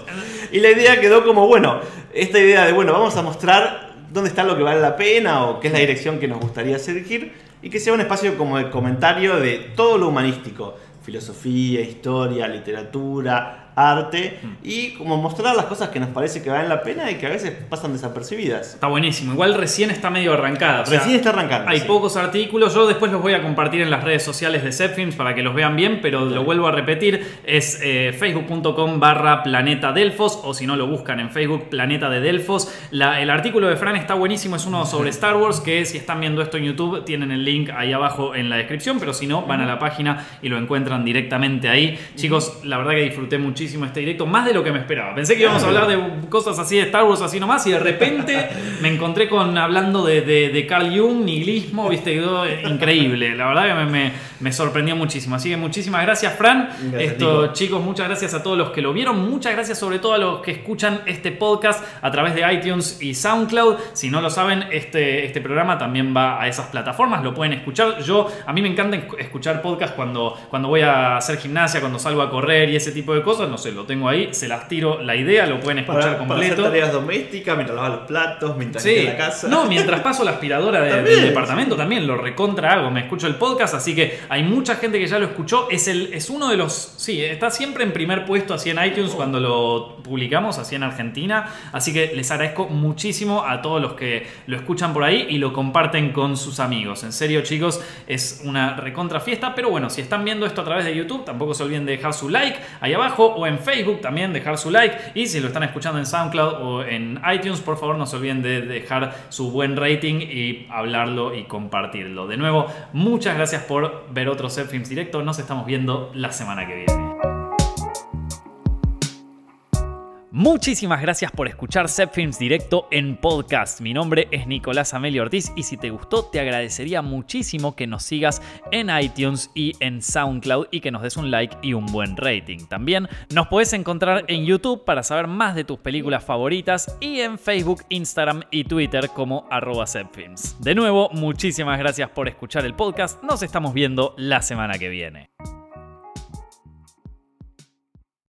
Y la idea quedó como, bueno, esta idea de, bueno, vamos a mostrar dónde está lo que vale la pena o qué es la dirección que nos gustaría seguir y que sea un espacio como de comentario de todo lo humanístico. Filosofía, historia, literatura, arte y como mostrar las cosas que nos parece que valen la pena y que a veces pasan desapercibidas. Está buenísimo. Igual recién está medio arrancada. o sea, Recién está arrancando. Hay sí. pocos artículos, yo después los voy a compartir en las redes sociales de Zepfilms para que los vean bien, pero lo vuelvo a repetir, es eh, facebook.com barra planeta Delfos o si no lo buscan en Facebook Planeta de Delfos. La- el artículo de Fran está buenísimo, es uno sobre Star Wars que si están viendo esto en YouTube tienen el link ahí abajo en la descripción, pero si no van a la página y lo encuentran directamente ahí. Chicos, la verdad que disfruté muchísimo este directo, más de lo que me esperaba. Pensé que íbamos a hablar de cosas así de Star Wars así nomás y de repente me encontré con hablando de, de, de Carl Jung, nihilismo, viste, increíble. La verdad que me, me- me sorprendió muchísimo. Así que muchísimas gracias, Fran. Gracias, Esto, Nico. chicos, muchas gracias a todos los que lo vieron. Muchas gracias sobre todo a los que escuchan este podcast a través de iTunes y SoundCloud. Si no lo saben, este, este programa también va a esas plataformas, lo pueden escuchar. Yo, a mí me encanta esc- escuchar podcast cuando, cuando voy a hacer gimnasia, cuando salgo a correr y ese tipo de cosas. No sé, lo tengo ahí, se las tiro la idea, lo pueden escuchar para, para hacer completo. tareas domésticas, mientras lavas los platos, mientras Sí. la casa. No, mientras paso la aspiradora de- del departamento también lo recontra hago. Me escucho el podcast, así que hay mucha gente que ya lo escuchó. Es, el, es uno de los. Sí, está siempre en primer puesto así en iTunes cuando lo publicamos, así en Argentina. Así que les agradezco muchísimo a todos los que lo escuchan por ahí y lo comparten con sus amigos. En serio, chicos, es una recontra fiesta. Pero bueno, si están viendo esto a través de YouTube, tampoco se olviden de dejar su like ahí abajo o en Facebook también dejar su like. Y si lo están escuchando en SoundCloud o en iTunes, por favor no se olviden de dejar su buen rating y hablarlo y compartirlo. De nuevo, muchas gracias por ver otro Set Films directo. Nos estamos viendo la semana que viene. Muchísimas gracias por escuchar Films Directo en podcast. Mi nombre es Nicolás Amelio Ortiz y si te gustó te agradecería muchísimo que nos sigas en iTunes y en SoundCloud y que nos des un like y un buen rating. También nos puedes encontrar en YouTube para saber más de tus películas favoritas y en Facebook, Instagram y Twitter como arroba De nuevo, muchísimas gracias por escuchar el podcast. Nos estamos viendo la semana que viene.